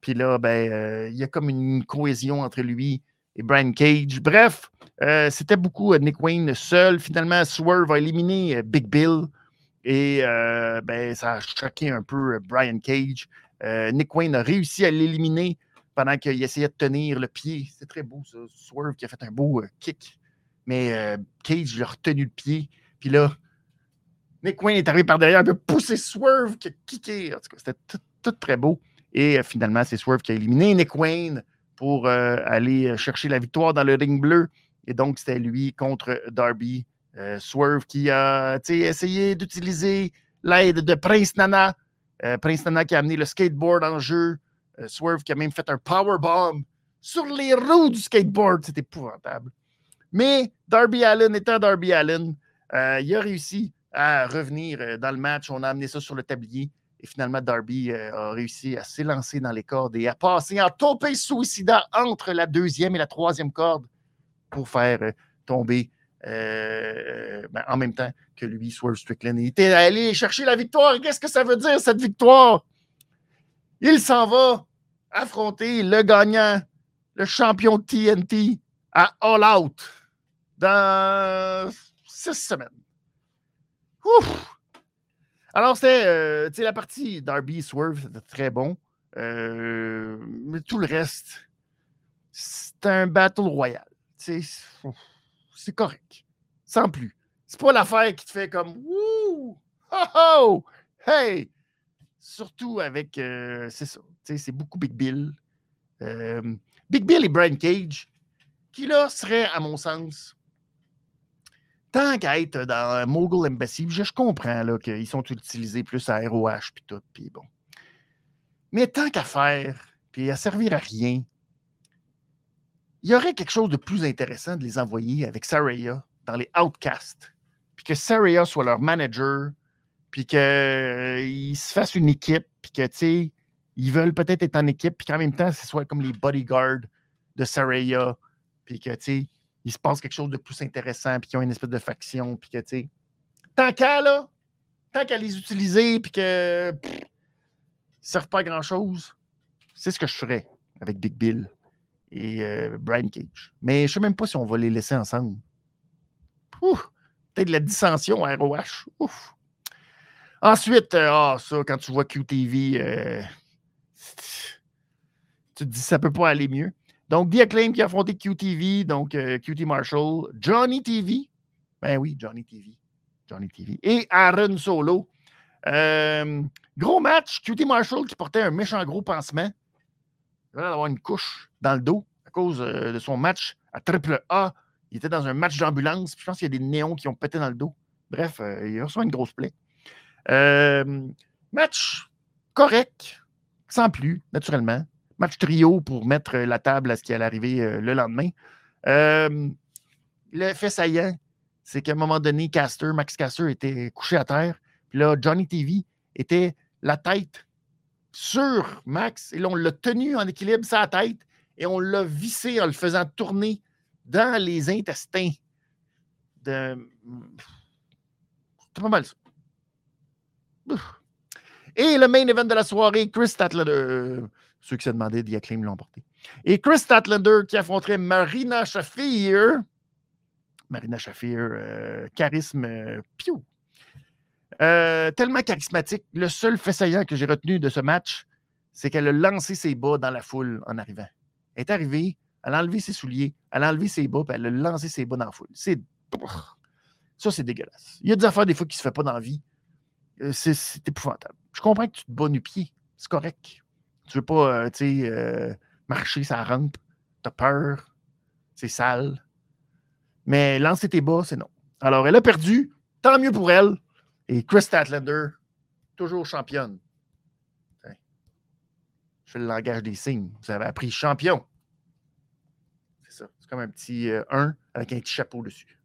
Puis là, ben, il y a comme une cohésion entre lui et Brian Cage. Bref, euh, c'était beaucoup euh, Nick Wayne seul. Finalement, Swerve a éliminé euh, Big Bill et ben, ça a choqué un peu Brian Cage. Nick Wayne a réussi à l'éliminer pendant qu'il essayait de tenir le pied. C'est très beau, ça. Swerve qui a fait un beau kick. Mais Cage, il a retenu le pied. Puis là, Nick Wayne est arrivé par derrière, il a poussé Swerve qui a kické. En tout cas, c'était tout, très beau. Et finalement, c'est Swerve qui a éliminé Nick Wayne pour euh, aller euh, chercher la victoire dans le ring bleu. Et donc, c'était lui contre Darby. Euh, Swerve qui a essayé d'utiliser l'aide de Prince Nana. Prince Nana qui a amené le skateboard en jeu. Swerve qui a même fait un powerbomb sur les roues du skateboard. C'était épouvantable. Mais Darby Allen étant Darby Allen, il a réussi à revenir dans le match. On a amené ça sur le tablier. Et finalement, Darby a réussi à s'élancer dans les cordes et à passer en topé suicidaire entre la deuxième et la troisième corde pour faire tomber ben, en même temps que lui, Swerve Strickland. Il était allé chercher la victoire. Qu'est-ce que ça veut dire, cette victoire? Il s'en va affronter le gagnant, le champion TNT à All Out dans six semaines. Ouf! Alors, c'était euh, la partie Darby Swerve, c'était très bon. Euh, mais tout le reste, c'est un battle royal. C'est correct. Sans plus. C'est pas l'affaire qui te fait comme Wouh! Oh! Hey! Surtout avec. Euh, c'est ça. C'est beaucoup Big Bill. Big Bill et Brian Cage, qui là serait, à mon sens, tant qu'à être dans Mogul Embassy, je, comprends qu'ils sont utilisés plus à ROH puis tout, puis bon. Mais tant qu'à faire, puis à servir à rien, il y aurait quelque chose de plus intéressant de les envoyer avec Saraya dans les Outcasts, puis que Saraya soit leur manager, puis qu'ils euh, se fassent une équipe, puis que, tu sais, ils veulent peut-être être en équipe, puis qu'en même temps, ce soit comme les bodyguards de Saraya, puis que, tu sais, il se passe quelque chose de plus intéressant, puis qu'ils ont une espèce de faction, puis que, tu sais, tant qu'à, là, tant qu'à les utiliser, puis que ne servent pas à grand-chose, c'est ce que je ferais avec Big Bill et euh, Brian Cage. Mais je ne sais même pas si on va les laisser ensemble. Peut-être de la dissension à ROH. Ouf. Ensuite, euh, ah, ça, quand tu vois QTV, euh, tu te dis ça peut pas aller mieux. Donc, The Acclaim qui a affronté QTV, donc euh, QT Marshall, Johnny TV. Ben oui, Johnny TV. Johnny TV. Et Aaron Solo. gros match, QT Marshall qui portait un méchant gros pansement. Il va avoir une couche dans le dos à cause de son match à triple A. Il était dans un match d'ambulance. Je pense qu'il y a des néons qui ont pété dans le dos. Bref, il reçoit une grosse plaie. Euh, match correct, sans plus, naturellement. Match trio pour mettre la table à ce qui allait arriver euh, le lendemain. Euh, le fait saillant, c'est qu'à un moment donné, Caster, Max Caster était couché à terre. Puis là, Johnny TV était la tête sur Max. Et là, on l'a tenu en équilibre, sa tête, et on l'a vissé en le faisant tourner dans les intestins. C'est pas mal ça. Et le main event de la soirée, Chris Statlander. Euh, ceux qui se demandaient, The Acclaim l'ont emporté. Et Chris Statlander qui affronterait Marina Shafir. Marina Shafir, euh, charisme, euh, piou. tellement charismatique. Le seul fait saillant que j'ai retenu de ce match, c'est qu'elle a lancé ses bas dans la foule en arrivant. Elle est arrivée, elle a enlevé ses souliers, elle a enlevé ses bas, puis elle a lancé ses bas dans la foule. C'est. Ça, c'est dégueulasse. Il y a des affaires, des fois, qui ne se fait pas dans la vie. Euh, c'est épouvantable. Je comprends que tu te bats nu pied. C'est correct. Tu veux pas, euh, tu sais, euh, marcher sa rampe. T'as peur. C'est sale. Mais lancer tes bas, c'est non. Alors, elle a perdu. Tant mieux pour elle. Et Chris Statlander, toujours championne. Je fais le langage des signes. Vous avez appris champion. C'est ça. C'est comme un petit 1 avec un petit chapeau dessus.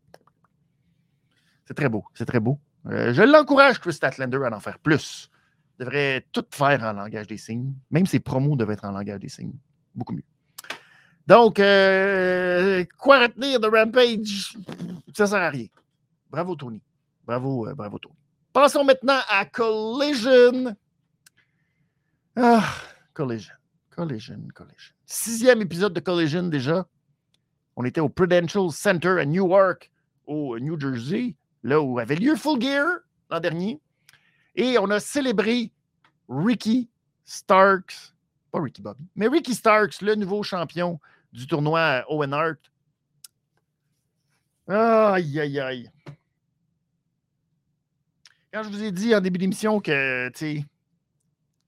C'est très beau. C'est très beau. Euh, je l'encourage, Chris Statlander, à en faire plus. Devrait tout faire en langage des signes. Même ses promos devraient être en langage des signes. Beaucoup mieux. Donc, euh, quoi retenir de Rampage? Ça sert à rien. Bravo, Tony. Bravo, euh, bravo, Tony. Passons maintenant à Collision. Ah, Collision. Collision, Collision. Sixième épisode de Collision déjà. On était au Prudential Center à Newark, au New Jersey là où avait lieu Full Gear l'an dernier. Et on a célébré Ricky Starks, pas Ricky Bobby, mais Ricky Starks, le nouveau champion du tournoi Owen Hart. Aïe, aïe, aïe. Quand je vous ai dit en début d'émission que, tu sais,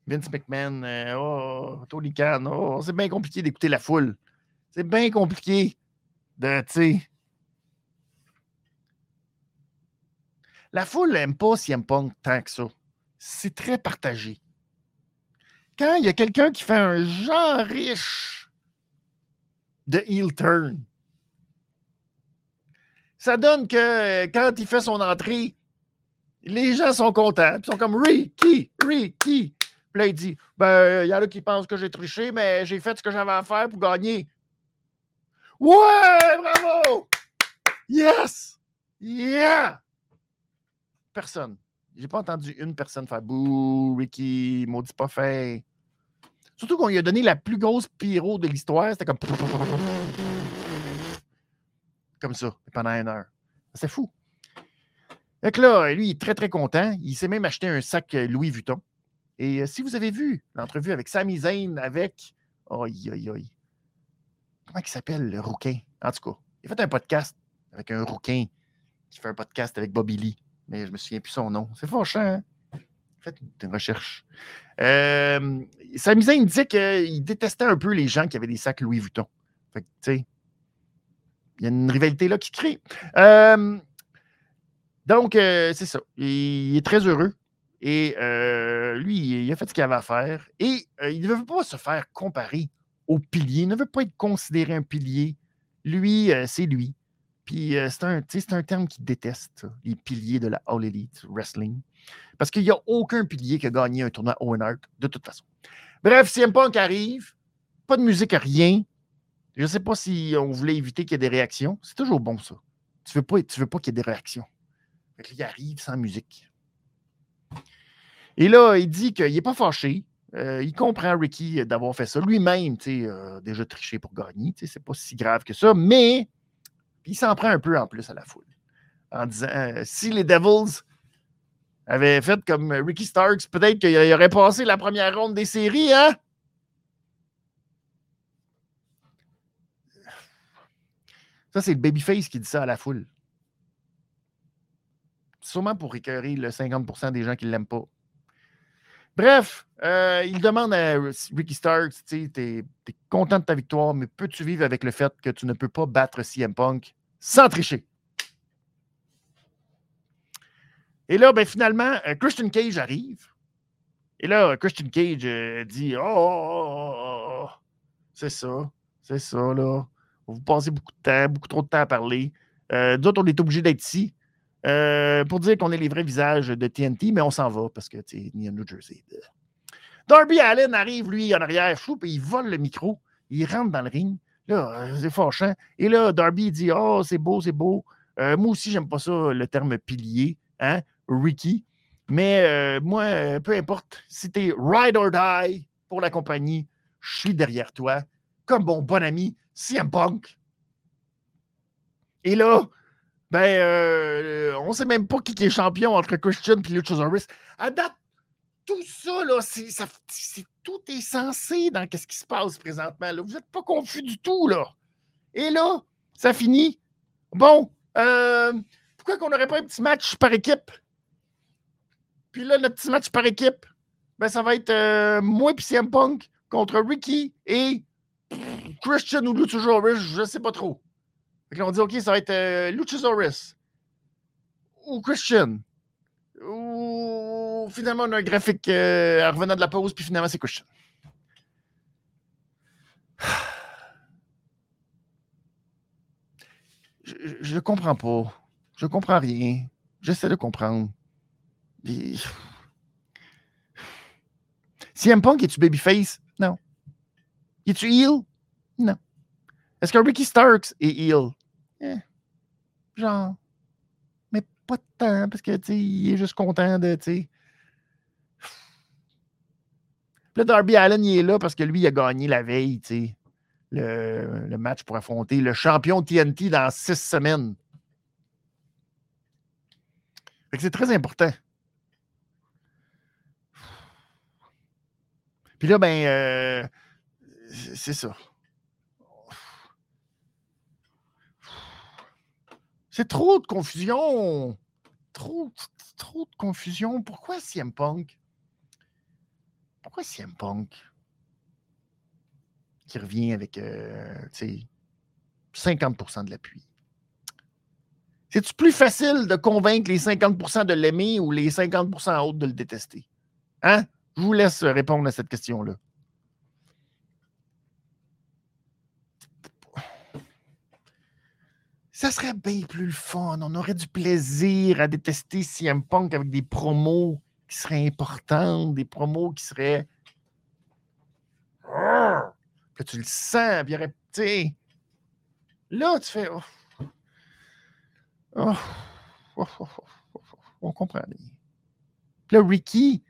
Vince McMahon, euh, oh, Tony Khan, oh, c'est bien compliqué d'écouter la foule. C'est bien compliqué de, tu sais, La foule n'aime pas CM Punk tant que ça. C'est très partagé. Quand il y a quelqu'un qui fait un genre riche de heel turn, ça donne que euh, quand il fait son entrée, les gens sont contents. Ils sont comme Ricky, Ricky. Puis là, il dit Ben, il y en a qui pensent que j'ai triché, mais j'ai fait ce que j'avais à faire pour gagner. Ouais, bravo! Yes! Yeah! Personne. J'ai pas entendu une personne faire Bouh, Ricky, maudit pas fait. Surtout qu'on lui a donné la plus grosse pyro de l'histoire. C'était comme. Comme ça, pendant une heure. C'est fou. Que là, lui, il est très, très content. Il s'est même acheté un sac Louis Vuitton. Et euh, si vous avez vu l'entrevue avec Sami Zayn, avec. Aïe, aïe, aïe. Comment il s'appelle, le rouquin? En tout cas, il a fait un podcast avec un rouquin qui fait un podcast avec Bobby Lee. Mais je ne me souviens plus son nom. C'est fâchant, hein? Faites une recherche. Euh, Sami Zayn disait qu'il détestait un peu les gens qui avaient des sacs Louis Vuitton. Fait tu sais, il y a une rivalité là qui crée. Euh, donc, euh, c'est ça. Il, est très heureux. Et euh, lui, il a fait ce qu'il avait à faire. Et il ne veut pas se faire comparer au pilier. Il ne veut pas être considéré un pilier. Lui, c'est lui. Puis c'est un, terme qu'il déteste, les piliers de la All Elite Wrestling. Parce qu'il n'y a aucun pilier qui a gagné un tournoi Owen Hart, de toute façon. Bref, CM Punk arrive, pas de musique, rien. Je ne sais pas si on voulait éviter qu'il y ait des réactions. C'est toujours bon, ça. Tu ne veux pas, veux pas qu'il y ait des réactions. il arrive sans musique. Et là, il dit qu'il n'est pas fâché. Euh, il comprend Ricky d'avoir fait ça. Lui-même, tu sais, déjà triché pour gagner. Tu sais, c'est pas si grave que ça. Mais il s'en prend un peu en plus à la foule. En disant euh, si les Devils avaient fait comme Ricky Starks, peut-être qu'il aurait passé la première ronde des séries, hein? Ça, c'est le babyface qui dit ça à la foule. Sûrement pour écœurer le 50% des gens qui ne l'aiment pas. Bref, euh, il demande à Ricky Starks, tu es, content de ta victoire, mais peux-tu vivre avec le fait que tu ne peux pas battre CM Punk sans tricher? Et là, ben, finalement, euh, Christian Cage arrive. Et là, Christian Cage euh, dit oh, oh, oh, oh, c'est ça, c'est ça, là. Vous passez beaucoup de temps, beaucoup trop de temps à parler. D'autres, on est obligé d'être ici euh, pour dire qu'on est les vrais visages de TNT, mais on s'en va parce que c'est New Jersey. Darby Allen arrive, lui, en arrière, chou, et il vole le micro. Il rentre dans le ring. Là, euh, c'est fâchant. Et là, Darby dit Oh, c'est beau, c'est beau. Euh, moi aussi, j'aime pas ça, le terme pilier, hein, Ricky. Mais moi, peu importe, si t'es ride or die pour la compagnie, je suis derrière toi, comme mon bon ami CM Punk. Et là, ben, euh, on sait même pas qui est champion entre Christian et Luchasaurus. À date, tout ça, là, c'est, tout est censé dans ce qui se passe présentement. Là. Vous n'êtes pas confus du tout, là. Et là, ça finit. Bon, euh, pourquoi qu'on n'aurait pas un petit match par équipe? Puis là, le petit match par équipe, ben, ça va être euh, moi et CM Punk contre Ricky et Christian ou Luchasaurus, je ne sais pas trop. On dit, OK, ça va être euh, Luchasaurus ou Christian. Ou finalement, on a un graphique euh, en revenant de la pause, puis finalement, c'est Christian. Je ne comprends pas. Je comprends rien. J'essaie de comprendre. Si CM Punk, es-tu babyface? Non. Es-tu heel? Non. Est-ce que Ricky Starks est heel? Eh, genre. Mais pas tant, parce que, tu il est juste content de, tu. Là, Darby Allen, il est là parce que lui, il a gagné la veille, tu le, match pour affronter le champion TNT dans six semaines. Fait c'est très important. Puis là, ben, euh, c'est ça. C'est trop de confusion. Trop, de confusion. Pourquoi CM Punk? Pourquoi CM Punk? Qui revient avec euh, 50% de l'appui. C'est-tu plus facile de convaincre les 50% de l'aimer ou les 50% autres de le détester? Hein? Je vous laisse répondre à cette question-là. Ça serait bien plus le fun. On aurait du plaisir à détester CM Punk avec des promos qui seraient importantes, des promos qui seraient. Que tu le sens, puis il y aurait. Là, tu fais. Oh. Oh, oh, on comprend rien. là, Ricky,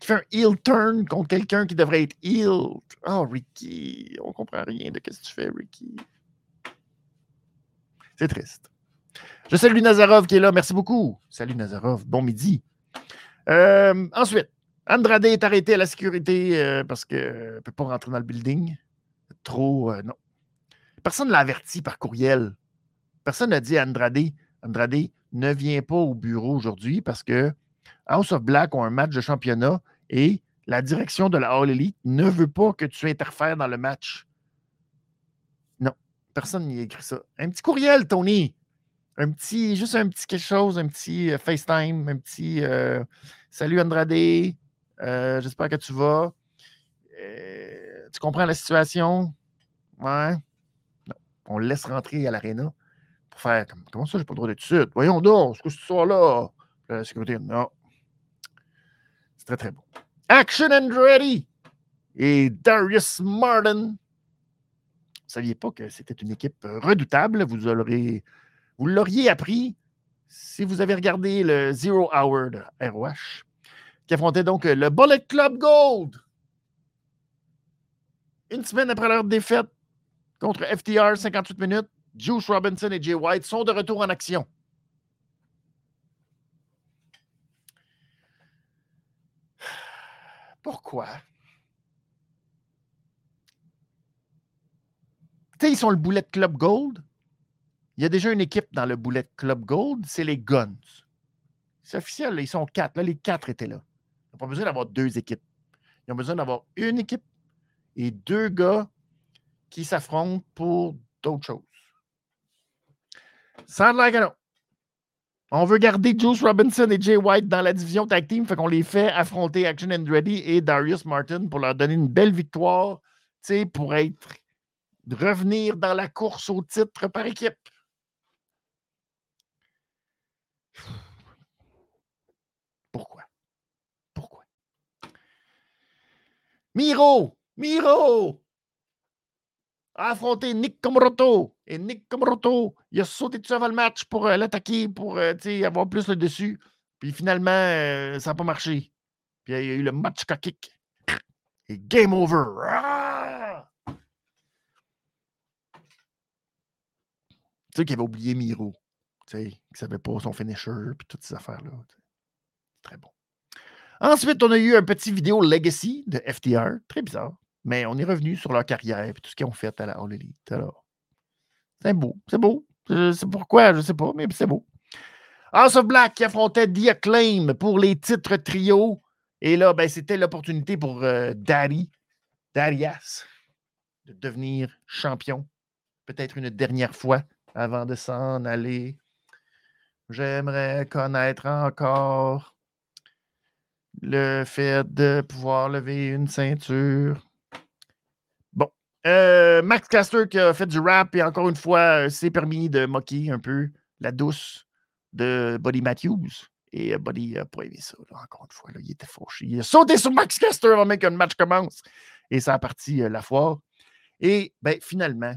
qui fait un heel turn contre quelqu'un qui devrait être heel. Oh, Ricky, on comprend rien de ce que tu fais, Ricky. C'est triste. Je salue Nazarov qui est là. Merci beaucoup. Salut Nazarov. Bon midi. Euh, ensuite, Andrade est arrêté à la sécurité euh, parce qu'il ne peut pas rentrer dans le building. Trop, euh, non. Personne ne l'a averti par courriel. Personne n'a dit à Andrade, Andrade, ne viens pas au bureau aujourd'hui parce que House of Black ont un match de championnat et la direction de la All Elite ne veut pas que tu interfères dans le match. Personne n'y a écrit ça. Un petit courriel, Tony. Un petit, juste un petit quelque chose, un petit euh, FaceTime, un petit euh, Salut Andrade, euh, j'espère que tu vas. tu comprends la situation? Ouais. Non. On le laisse rentrer à l'aréna pour faire comme, comment ça, j'ai pas le droit d'être suite? Voyons donc, ce que ce soir là? La sécurité, non. C'est très, très bon. Action and Ready et Darius Martin. Vous ne saviez pas que c'était une équipe redoutable. Vous l'auriez, vous appris si vous avez regardé le Zero Hour de ROH, qui affrontait donc le Bullet Club Gold. Une semaine après leur défaite contre FTR, 58 minutes, Juice Robinson et Jay White sont de retour en action. Pourquoi? Tu ils sont le Bullet Club Gold. Il y a déjà une équipe dans le Bullet Club Gold, c'est les Guns. C'est officiel, ils sont quatre. Là, les quatre étaient là. Ils n'ont pas besoin d'avoir deux équipes. Ils ont besoin d'avoir une équipe et deux gars qui s'affrontent pour d'autres choses. Sound like On veut garder Juice Robinson et Jay White dans la division tag team, fait qu'on les fait affronter Action and Ready et Darius Martin pour leur donner une belle victoire, pour être revenir dans la course au titre par équipe. Pourquoi? Pourquoi? Miro! Miro! a affronté Nick Comoroto. Et Nick Comoroto, il a sauté tout avant le match pour euh, l'attaquer, pour euh, avoir plus le dessus. Puis finalement, euh, ça n'a pas marché. Puis il y a eu le match kick. Et game over. Tu sais qu'il avait oublié Miro. Tu sais, qu'il ne savait pas son finisher, puis toutes ces affaires-là. Très bon. Ensuite, on a eu un petit vidéo Legacy de FTR. Très bizarre. Mais on est revenu sur leur carrière et tout ce qu'ils ont fait à la All Elite. Alors, c'est beau, c'est beau. C'est pourquoi, je ne sais pas, mais c'est beau. House of Black qui affrontait The Acclaim pour les titres trio. Et là, ben, c'était l'opportunité pour euh, Daddy, Darius, de devenir champion. Peut-être une dernière fois avant de s'en aller. J'aimerais connaître encore le fait de pouvoir lever une ceinture. Euh, Max Caster qui a fait du rap et encore une fois euh, s'est permis de moquer un peu la douce de Buddy Matthews. Et euh, Buddy n'a pas aimé ça. encore une fois, il était fauché. Il a sauté sur Max Caster avant même le match commence. Et ça a parti la foire. Et ben, finalement,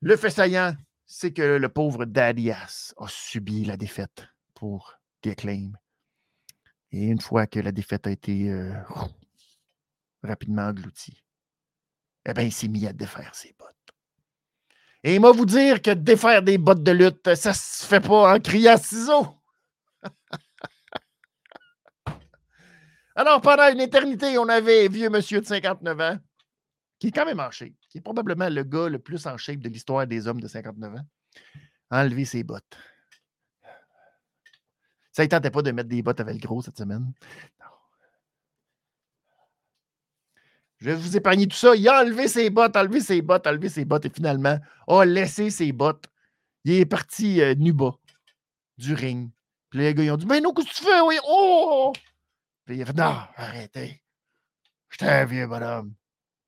le fait saillant, c'est que le pauvre Ass a subi la défaite pour The Et une fois que la défaite a été rapidement engloutie, eh bien, il s'est mis à défaire ses bottes. Et il m'a vous dire que défaire des bottes de lutte, ça se fait pas en criant ciseaux. Alors, pendant une éternité, on avait vieux monsieur de 59 ans, qui est quand même en shape, qui est probablement le gars le plus en shape de l'histoire des hommes de 59 ans, enlever ses bottes. Ça ne tentait pas de mettre des bottes avec le gros cette semaine. Je vais vous épargner tout ça. Il a enlevé ses bottes, enlevé ses bottes, enlevé ses bottes et finalement a laissé ses bottes. Il est parti euh, nu bas du ring. Puis les gars, ils ont dit Mais non, qu'est-ce que tu fais? Oui, oh! Puis il a fait Non, arrêtez. J'étais un vieux bonhomme.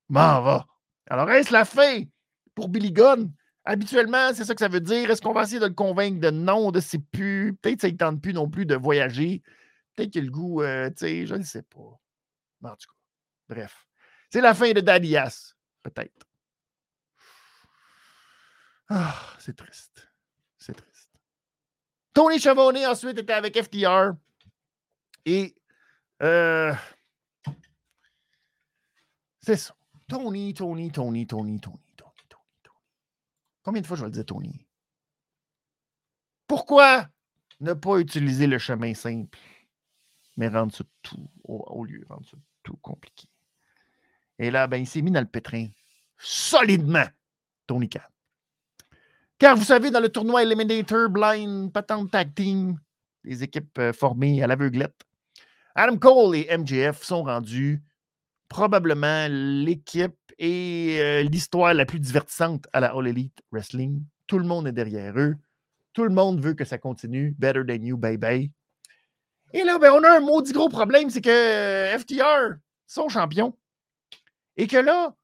M'en va. Alors, est-ce la fin pour Billy Gunn? Habituellement, c'est ça que ça veut dire. Est-ce qu'on va essayer de le convaincre de non, de c'est plus? Peut-être que ça ne tente plus non plus de voyager. Peut-être qu'il le goût, euh, tu sais, je ne sais pas. En tout cas, bref. C'est la fin de Dadias, peut-être. Ah, c'est triste. C'est triste. Tony Chavonnet, ensuite, était avec FTR. Et euh, c'est ça. Tony, Tony, Tony, Tony, Tony, Tony, Tony, Tony. Combien de fois je vais le dire Tony? Pourquoi ne pas utiliser le chemin simple, mais rendre ça tout, au, lieu rendre ça tout compliqué? Et là, ben, il s'est mis dans le pétrin solidement, Tony Khan. Car vous savez, dans le tournoi Eliminator Blind Patent Tag Team, les équipes euh, formées à l'aveuglette, Adam Cole et MJF sont rendus probablement l'équipe et euh, l'histoire la plus divertissante à la All Elite Wrestling. Tout le monde est derrière eux. Tout le monde veut que ça continue. Better than you, baby. Et là, ben, on a un maudit gros problème, c'est que euh, FTR sont champions. Et que là,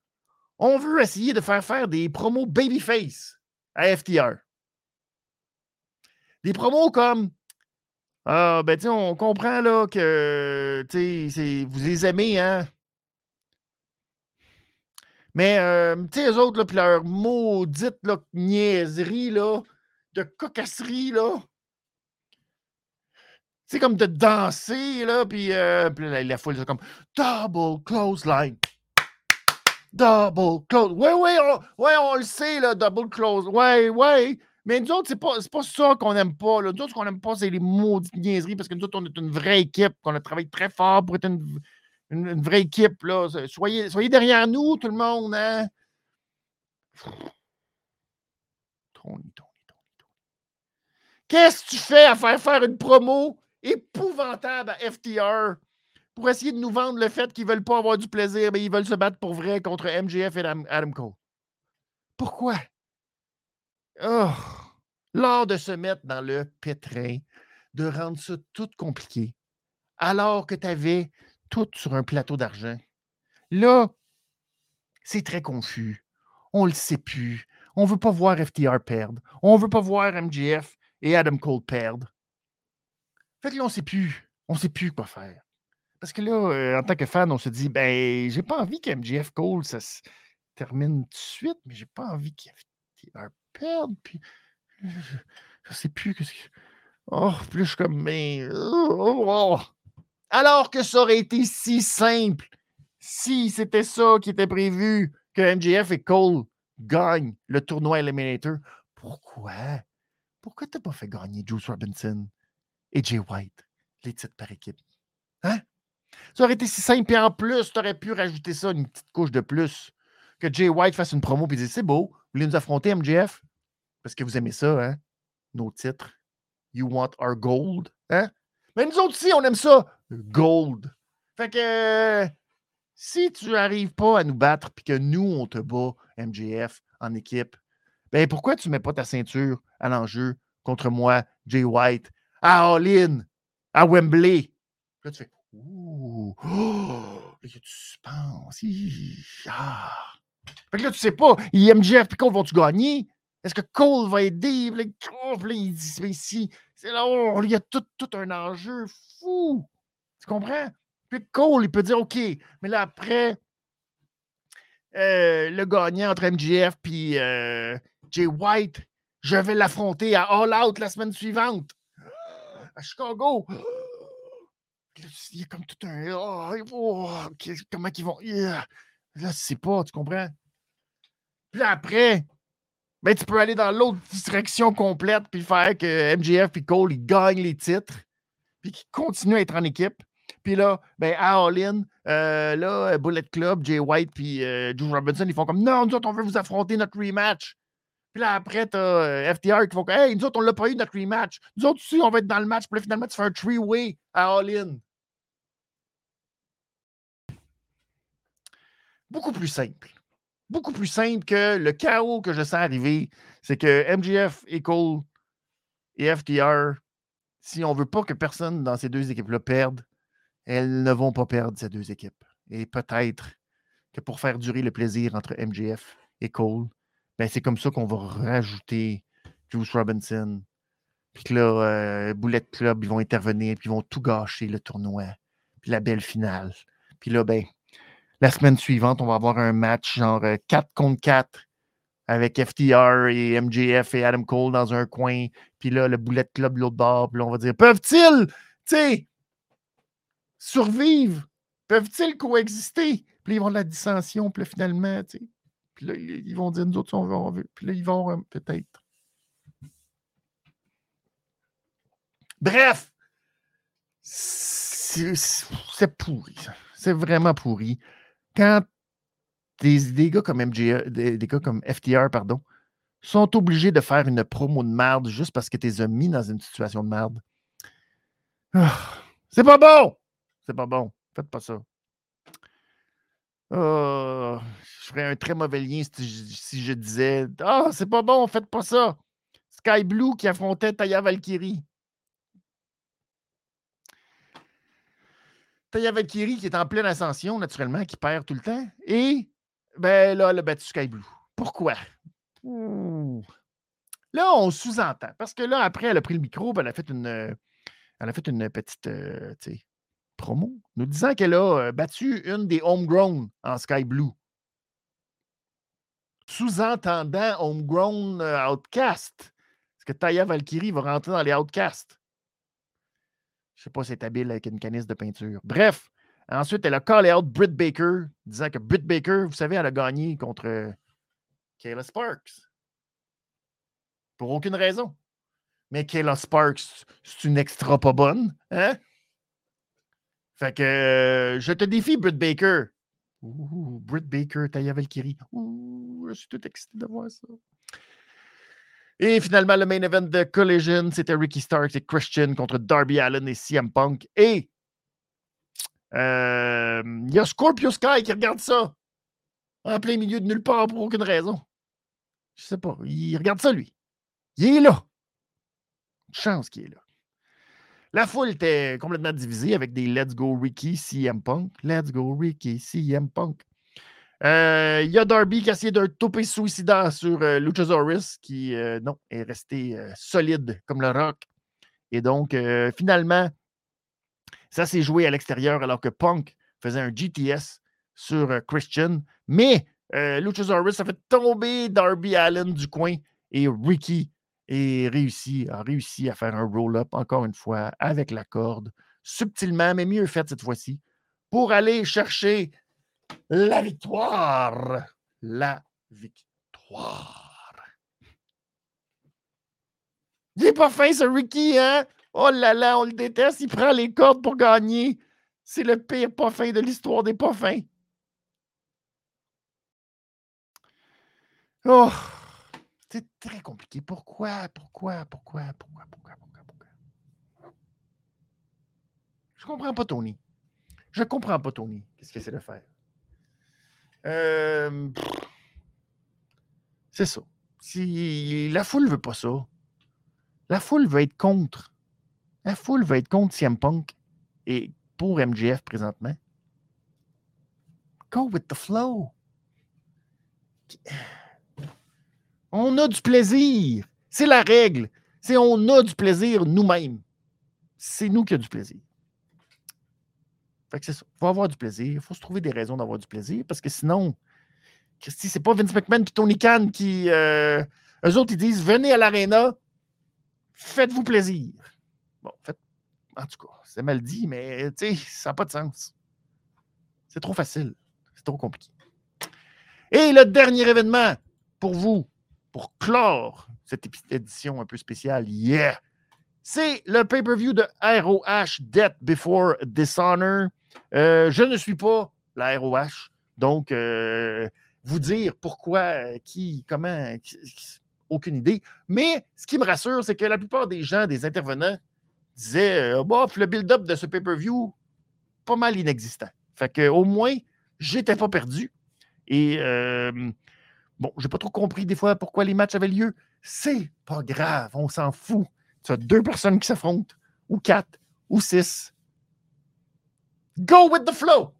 on veut essayer de faire faire des promos babyface à FTR. Des promos comme Ah, ben, tu on comprend là que vous les aimez, hein? Mais, euh, tu sais, eux autres, puis leur maudite là, niaiserie, là, de cocasserie, là. C'est comme de danser, là, puis, euh, la, la, foule, c'est comme double close line. Double close. Ouais, ouais, on, ouais, on le sait, là, double close. Ouais, ouais. Mais nous autres, c'est pas, pas ça qu'on n'aime pas. Là. Nous autres, ce qu'on n'aime pas, c'est les maudites niaiseries parce que nous autres, on est une vraie équipe, qu'on a travaillé très fort pour être une, une, vraie équipe. Là. Soyez, derrière nous, tout le monde. Hein? Qu'est-ce que tu fais à faire faire une promo épouvantable à FTR pour essayer de nous vendre le fait qu'ils ne veulent pas avoir du plaisir, mais ils veulent se battre pour vrai contre MJF et Adam Cole? Pourquoi? Oh, lors de se mettre dans le pétrin, de rendre ça tout compliqué, alors que tu avais tout sur un plateau d'argent. Là, c'est très confus. On ne le sait plus. On ne veut pas voir FTR perdre. On ne veut pas voir MJF et Adam Cole perdre. Fait que là, on ne sait plus. On ne sait plus quoi faire. Parce que là, euh, en tant que fan, on se dit, ben, j'ai pas envie qu'MGF Cole, ça se termine tout de suite, mais j'ai pas envie qu'il perde. Puis, je, ne sais plus que. Oh, plus je suis comme, mais. Oh, oh. Alors que ça aurait été si simple, si c'était ça qui était prévu, que MGF et Cole gagnent le tournoi Eliminator. Pourquoi? Pourquoi t'as pas fait gagner Juice Robinson et Jay White, les titres par équipe? Hein? Ça aurait été si simple. Et en plus, tu aurais pu rajouter ça, une petite couche de plus. Que Jay White fasse une promo et dise C'est beau, vous voulez nous affronter, MJF Parce que vous aimez ça, hein Nos titres. You want our gold, hein? Mais nous autres aussi, on aime ça, gold. Fait que si tu n'arrives pas à nous battre puis que nous, on te bat, MJF, en équipe, ben pourquoi tu ne mets pas ta ceinture à l'enjeu contre moi, Jay White, à All-In, à Wembley? Là, tu fais Ouh! Oh! Il y a du. Ah! Fait que là, tu sais pas, IMGF et Cole vont-tu gagner? Est-ce que Cole va aider? Puis là, il dit, c'est là, il y a tout, tout, un enjeu fou. Tu comprends? Puis Cole, il peut dire, OK, mais là, après, euh, le gagnant entre MGF et euh, Jay White, je vais l'affronter à All Out la semaine suivante. À Chicago il y a comme tout un. Oh, oh, comment ils vont. Là, tu sais pas, tu comprends? Puis après, ben, tu peux aller dans l'autre direction complète puis faire que MJF et Cole ils gagnent les titres puis qu'ils continuent à être en équipe. Puis là, ben, à All-In, euh, là, Bullet Club, Jay White puis euh, Robinson, ils font comme non, nous autres, on veut vous affronter notre rematch. Puis là, après, tu as euh, FTR qui font comme Hey, nous autres, on l'a pas eu notre rematch. Nous autres aussi, on va être dans le match. Puis là, finalement, tu fais un three-way à All-In. beaucoup plus simple. Beaucoup plus simple que le chaos que je sens arriver. C'est que MGF et Cole et FTR, si on ne veut pas que personne dans ces deux équipes-là perde, elles ne vont pas perdre ces deux équipes. Et peut-être que pour faire durer le plaisir entre MGF et Cole, ben, c'est comme ça qu'on va rajouter Juice Robinson. Puis que là, euh, Bullet Club, ils vont intervenir, puis ils vont tout gâcher, le tournoi. Puis la belle finale. Puis là, ben, la semaine suivante, on va avoir un match genre 4 euh, contre 4 avec FTR et MJF et Adam Cole dans un coin. Puis là, le Bullet Club l'autre bord. Puis là, on va dire peuvent-ils, tu sais, survivre? Peuvent-ils coexister? Puis ils vont de la dissension. Puis là, finalement, tu sais. Puis là, ils vont dire nous autres, on veut. Puis là, ils vont euh, peut-être. Bref, c'est pourri. C'est vraiment pourri. Quand des, gars comme MJ, des, gars comme FTR, pardon, sont obligés de faire une promo de merde juste parce que tu les as mis dans une situation de merde. Ah, c'est pas bon! C'est pas bon. Faites pas ça. Ah, je ferais un très mauvais lien si je, disais Ah, c'est pas bon, faites pas ça. Sky Blue qui affrontait Taya Valkyrie. Taya Valkyrie qui est en pleine ascension, naturellement, qui perd tout le temps. Et ben là, elle a battu Sky Blue. Pourquoi? Là, on sous-entend. Parce que là, après, elle a pris le micro, elle a fait une, elle a fait une petite euh, promo, nous disant qu'elle a battu une des homegrown en Sky Blue. Sous-entendant homegrown outcast. Est-ce que Taya Valkyrie va rentrer dans les outcasts? Je ne sais pas si c'est habile avec une canisse de peinture. Bref, ensuite, elle a callé out Britt Baker, disant que Britt Baker, vous savez, elle a gagné contre Kayla Sparks. Pour aucune raison. Mais Kayla Sparks, c'est une extra pas bonne. Hein? Fait que euh, je te défie, Britt Baker. Ouh, Britt Baker, Taya Valkyrie. Ouh, je suis tout excité de voir ça. Et finalement, le main event de Collision, c'était Ricky Starks et Christian contre Darby Allen et CM Punk. Et euh, il y a Scorpio Sky qui regarde ça en plein milieu de nulle part pour aucune raison. Je sais pas. Il regarde ça, lui. Il est là. Chance qu'il est là. La foule était complètement divisée avec des Let's Go Ricky, CM Punk. Let's Go Ricky, CM Punk. Euh, il y a Darby qui a essayé d'un topé suicidaire sur euh, Luchasaurus, qui, euh, non, est resté solide comme le rock. Et donc, finalement, ça s'est joué à l'extérieur alors que Punk faisait un GTS sur Christian. Mais Luchasaurus a fait tomber Darby Allen du coin et Ricky et réussi, a réussi à faire un roll-up, encore une fois, avec la corde, subtilement, mais mieux fait cette fois-ci, pour aller chercher la victoire. La victoire. Il n'est pas fin, ce Ricky, hein? Oh là là, on le déteste, il prend les cordes pour gagner. C'est le pire pas fin de l'histoire des pas fins. Oh! C'est très compliqué. Pourquoi? Pourquoi? Pourquoi? Pourquoi? Pourquoi? Pourquoi? Pourquoi? Je comprends pas, Tony. Je comprends pas, Tony. Qu'est-ce qu'il essaie de faire? Euh, c'est ça. Si la foule veut pas ça, la foule veut être contre. La foule veut être contre CM Punk et pour MGF présentement. Go with the flow. On a du plaisir. C'est la règle. C'est on a du plaisir nous-mêmes. C'est nous qui avons du plaisir. Fait que. Il faut avoir du plaisir. Il faut se trouver des raisons d'avoir du plaisir parce que sinon, Christy, c'est pas Vince McMahon et Tony Khan qui. Euh, eux autres, ils disent venez à l'aréna, faites-vous plaisir. Bon, faites. En tout cas, c'est mal dit, mais tu sais, ça n'a pas de sens. C'est trop facile. C'est trop compliqué. Et le dernier événement pour vous, pour clore cette édition un peu spéciale, yeah! C'est le pay-per-view de ROH Death Before Dishonor. Euh, je ne suis pas la ROH, donc euh, vous dire pourquoi, qui, comment, aucune idée. Mais ce qui me rassure, c'est que la plupart des gens, des intervenants, disaient euh, bof, le build-up de ce pay-per-view, pas mal inexistant. Fait que au moins, j'étais pas perdu. Et Bon, j'ai pas trop compris des fois pourquoi les matchs avaient lieu. C'est pas grave, on s'en fout. Tu as deux personnes qui s'affrontent, ou quatre, ou six. Go with the flow.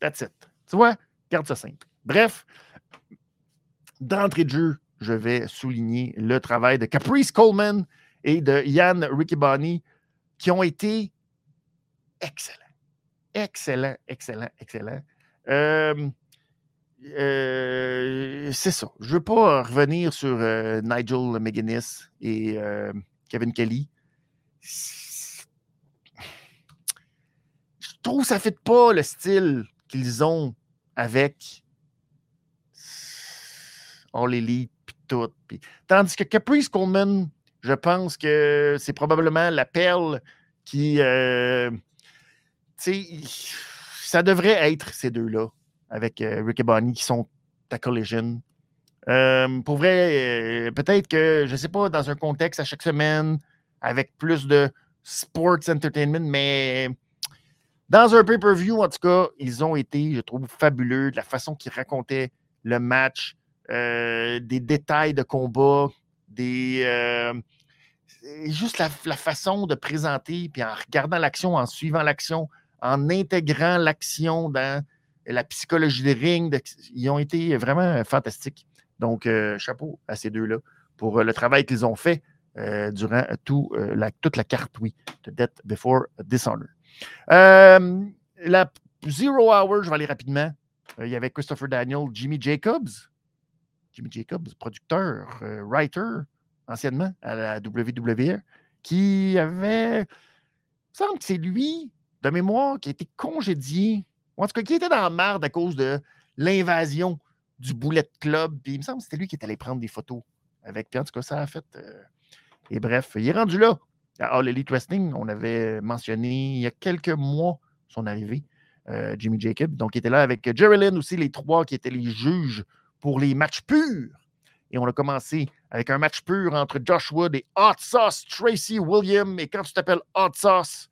That's it. Tu vois, garde ça simple. Bref, d'entrée de jeu, je vais souligner le travail de Caprice Coleman et de Yann Riccoboni qui ont été excellents. Excellent, excellent, excellent. Euh, euh, c'est ça. Je ne veux pas revenir sur euh, Nigel McGuinness et Kevin Kelly. Je trouve que ça ne fait pas le style qu'ils ont avec All Elite et tout. tandis que Caprice Coleman, je pense que c'est probablement la perle qui ça devrait être ces deux-là, avec euh, Rick et Bonnie, qui sont à Collision. Euh, pour vrai, euh, peut-être que, je ne sais pas, dans un contexte à chaque semaine, avec plus de sports entertainment, mais dans un pay-per-view, en tout cas, ils ont été, je trouve, fabuleux de la façon qu'ils racontaient le match, des détails de combat, des. juste la, façon de présenter, puis en regardant l'action, en suivant l'action, en intégrant l'action dans la psychologie des rings. ils ont été vraiment fantastiques. Donc, euh, chapeau à ces deux-là pour euh, le travail qu'ils ont fait euh, durant toute la carte, oui, de Death Before Dishonor. la Zero Hour, je vais aller rapidement. il y avait Christopher Daniel, Jimmy Jacobs. Jimmy Jacobs, producteur, writer, anciennement à la WWE, qui avait. Il semble que c'est lui de mémoire qui a été congédié, en tout cas qui était dans la merde à cause de l'invasion du Bullet Club. Puis il me semble que c'était lui qui est allé prendre des photos avec. Puis en tout cas, ça a fait. Euh, et bref, il est rendu là. À All Elite Wrestling, on avait mentionné il y a quelques mois son arrivée, euh, Jimmy Jacob. Donc, il était là avec Jerry Lynn aussi, les trois qui étaient les juges pour les matchs purs. Et on a commencé avec un match pur entre Josh Wood et Hot Sauce Tracy William. Et quand tu t'appelles Hot Sauce,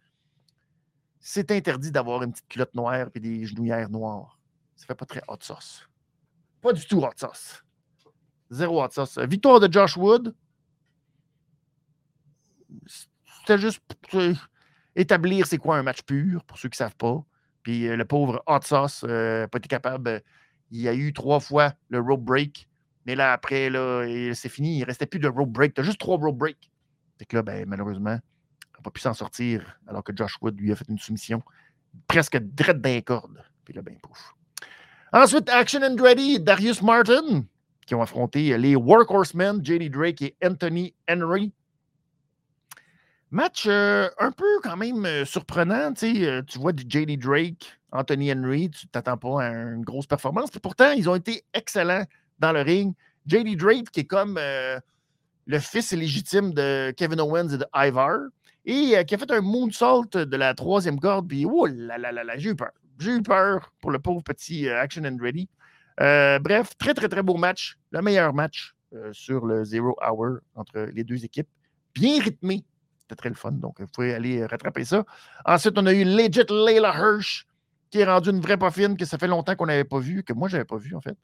c'est interdit d'avoir une petite culotte noire et des genouillères noires. Ça fait pas très hot sauce. Pas du tout hot sauce. Zéro hot sauce. Victoire de Josh Wood. C'était juste pour établir c'est quoi un match pur, pour ceux qui ne savent pas. Puis euh, le pauvre hot sauce n'a euh, pas été capable. Il y a eu trois fois le rope break. Mais là, après, c'est fini. Il ne restait plus de rope break. Tu juste trois rope breaks. Fait que là, ben, malheureusement, n'a pas pu s'en sortir alors que Josh Wood lui a fait une soumission presque drette d'un corde. Puis là, ben pouf. Ensuite, Action Andretti et Darius Martin qui ont affronté les Workhorsemen, JD Drake et Anthony Henry. Match euh, un peu quand même euh, surprenant. Euh, tu vois du JD Drake, Anthony Henry, tu t'attends pas à une grosse performance. Puis pourtant, ils ont été excellents dans le ring. JD Drake, qui est comme le fils légitime de Kevin Owens et de Ivar et euh, qui a fait un moonsault de la troisième corde. Puis, oh j'ai eu peur. J'ai eu peur pour le pauvre petit euh, Action and Ready. Euh, bref, très, très, très beau match. Le meilleur match sur le Zero Hour entre les deux équipes. Bien rythmé. C'était très le fun. Donc, vous pouvez aller rattraper ça. Ensuite, on a eu Legit Layla Hirsch, qui est rendue une vraie poffine que ça fait longtemps qu'on n'avait pas vu, que moi, je n'avais pas vu, en fait.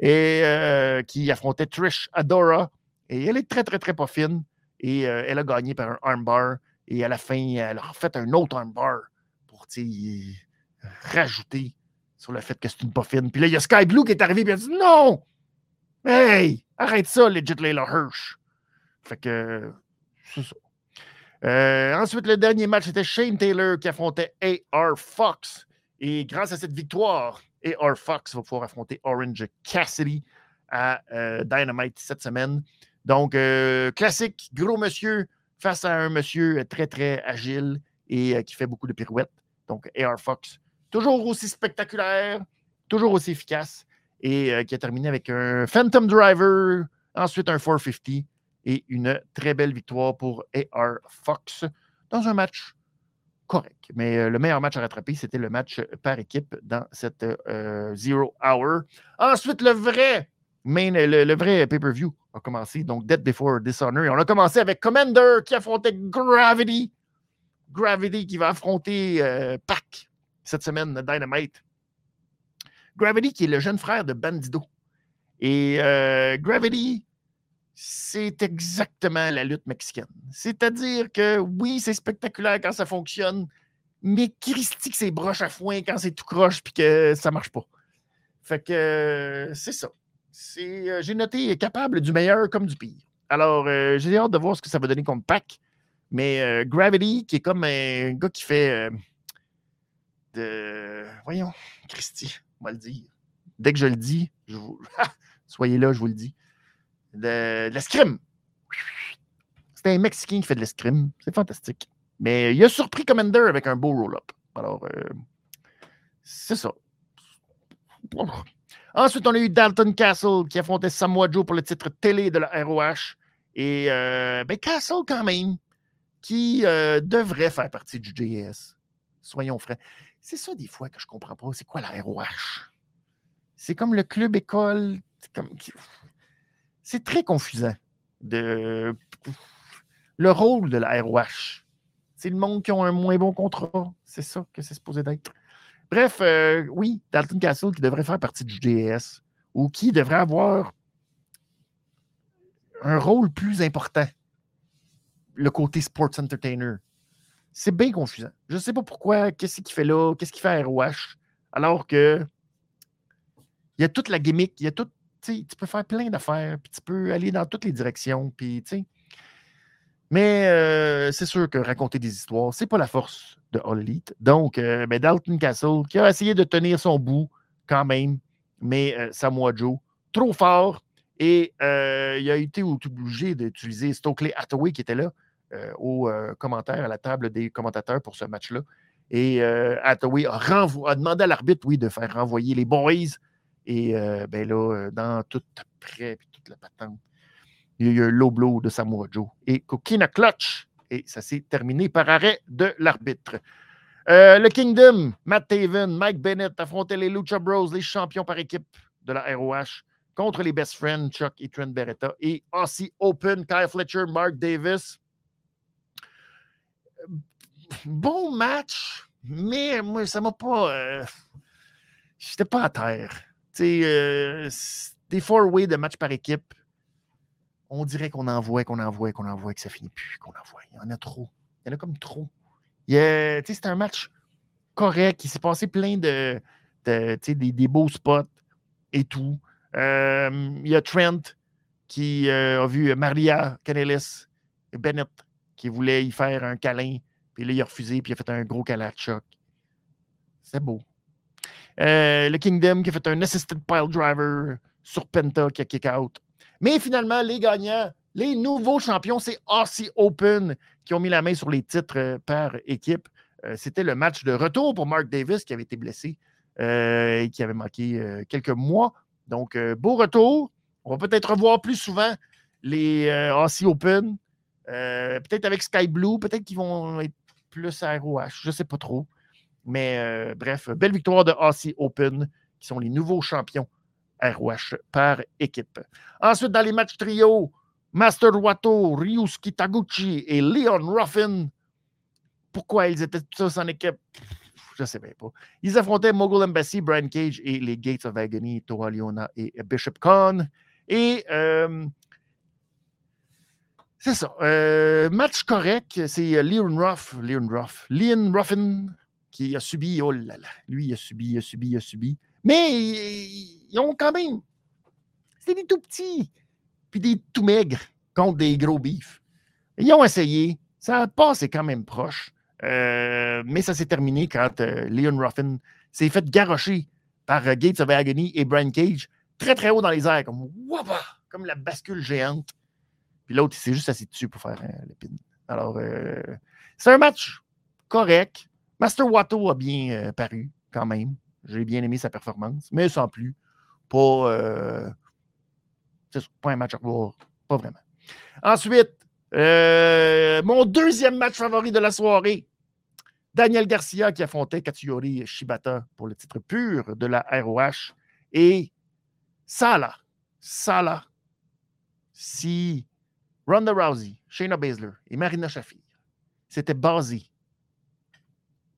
Et qui affrontait Trish Adora. Et elle est très, très, très poffine. Et elle a gagné par un armbar. Et à la fin, elle a fait un autre armbar pour rajouter sur le fait que c'est une poffine. Puis là, il y a Sky Blue qui est arrivé et a dit Non! Hey! Arrête ça, legit Layla Hirsch. Fait que c'est ça. Euh, ensuite, le dernier match, c'était Shane Taylor qui affrontait AR Fox. Et grâce à cette victoire, AR Fox va pouvoir affronter Orange Cassidy à euh, Dynamite cette semaine. Donc, euh, classique, gros monsieur, face à un monsieur très, très agile et euh, qui fait beaucoup de pirouettes. Donc, AR Fox, toujours aussi spectaculaire, toujours aussi efficace et euh, qui a terminé avec un Phantom Driver, ensuite un 450 et une très belle victoire pour AR Fox dans un match correct. Mais euh, le meilleur match à rattraper, c'était le match par équipe dans cette Zero Hour. Ensuite, le vrai main, le vrai pay-per-view a commencé. Donc, Dead Before Dishonor. Et on a commencé avec Commander qui affrontait Gravity. Gravity qui va affronter euh, Pac cette semaine, Dynamite. Gravity qui est le jeune frère de Bandido. Et euh, Gravity, c'est exactement la lutte mexicaine. C'est-à-dire que oui, c'est spectaculaire quand ça fonctionne, mais Christy c'est broche à foin quand c'est tout croche puis que ça marche pas. Fait que c'est ça j'ai noté capable du meilleur comme du pire. Alors, j'ai hâte de voir ce que ça va donner comme pack. Mais Gravity, qui est comme un gars qui fait de. Voyons, Christy, on va le dire. Dès que je le dis, je vous... soyez là, je vous le dis. De, de l'escrime. C'est un Mexicain qui fait de l'escrime. C'est fantastique. Mais il a surpris Commander avec un beau roll-up. Alors, euh, c'est ça. Ensuite, on a eu Dalton Castle qui affrontait Samoa Joe pour le titre télé de la ROH. Et euh, ben Castle, quand même, qui euh, devrait faire partie du JS. Soyons frais. C'est ça, des fois, que je ne comprends pas. C'est quoi la ROH? C'est comme le club école. C'est très confusant. De... Le rôle de la ROH. C'est le monde qui a un moins bon contrat. C'est ça que c'est supposé d'être. Bref, euh, oui, Dalton Castle qui devrait faire partie du JS ou qui devrait avoir un rôle plus important. Le côté sports entertainer. C'est bien confusant. Je ne sais pas pourquoi, qu'est-ce qu'il fait là, qu'est-ce qu'il fait à ROH, alors que il y a toute la gimmick, il y a tout. Tu peux faire plein d'affaires, puis tu peux aller dans toutes les directions, puis tu sais. Mais euh, c'est sûr que raconter des histoires, c'est pas la force de All. Donc, euh, ben, Dalton Castle, qui a essayé de tenir son bout quand même, mais euh, Samoa Joe, trop fort. Et il a été obligé d'utiliser Stokely Hathaway qui était là au commentaire, à la table des commentateurs pour ce match-là. Et Hathaway a, a, demandé à l'arbitre, oui, de faire renvoyer les boys. Et ben là, dans tout après, puis toute la patente, il y a eu blow de Samoa Joe et Kokina Clutch. Et ça s'est terminé par arrêt de l'arbitre. Euh, le Kingdom, Matt Taven, Mike Bennett affrontaient les Lucha Bros, les champions par équipe de la ROH, contre les Best Friends, Chuck et Trent Beretta, et Aussie Open, Kyle Fletcher, Mark Davis. Bon match, mais moi, ça m'a pas. Euh, j'étais pas à terre. Euh, des four-way de match par équipe, on dirait qu'on envoie, qu'on envoie, qu'on envoie, que ça finit plus, qu'on envoie. Il y en a trop. Il y en a comme trop. C'est un match correct. Il s'est passé plein de, des, beaux spots et tout. Euh, il y a Trent qui euh, a vu Maria Canelis et Bennett qui voulait y faire un câlin. Puis là, il a refusé, puis il a fait un gros câlin de choc. C'est beau. Euh, le Kingdom qui a fait un assisted pile driver sur Penta qui a kick out. Mais finalement, les gagnants, les nouveaux champions, c'est Aussie Open qui ont mis la main sur les titres euh, par équipe. Euh, c'était le match de retour pour Mark Davis qui avait été blessé euh, et qui avait manqué quelques mois. Donc, beau retour. On va peut-être revoir plus souvent les Aussie Open. peut-être avec Sky Blue, peut-être qu'ils vont être plus à ROH. Je ne sais pas trop. Mais bref, belle victoire de Aussie Open, qui sont les nouveaux champions ROH par équipe. Ensuite, dans les matchs trio, Master Wato, Ryusuke Taguchi et Leon Ruffin. Pourquoi ils étaient tous en équipe? Je ne sais même pas. Ils affrontaient Mogul Embassy, Brian Cage et les Gates of Agony, Toa Leona et Bishop Khan. Et euh, c'est ça. Euh, match correct, c'est Leon Ruff, Leon Ruff, Leon Ruffin qui a subi, oh là là, lui il a subi, il a subi, il a subi mais ils ont quand même. C'était des tout petits, puis des tout maigres contre des gros bifs. Ils ont essayé. Ça a passé quand même proche. Euh, mais ça s'est terminé quand euh, Leon Ruffin s'est fait garrocher par euh, Gates of Agony et Brian Cage très très haut dans les airs, comme comme la bascule géante. Puis l'autre, il s'est juste assis dessus pour faire l'épine. Alors, c'est un match correct. Master Watto a bien paru quand même. J'ai bien aimé sa performance, mais sans plus. Pas, euh, un match à voir. Pas vraiment. Ensuite, euh, mon deuxième match favori de la soirée. Daniel Garcia qui affrontait Katsuyori Shibata pour le titre pur de la ROH. Et Sala, Sala, si Ronda Rousey, Shayna Baszler et Marina Shafir s'étaient basés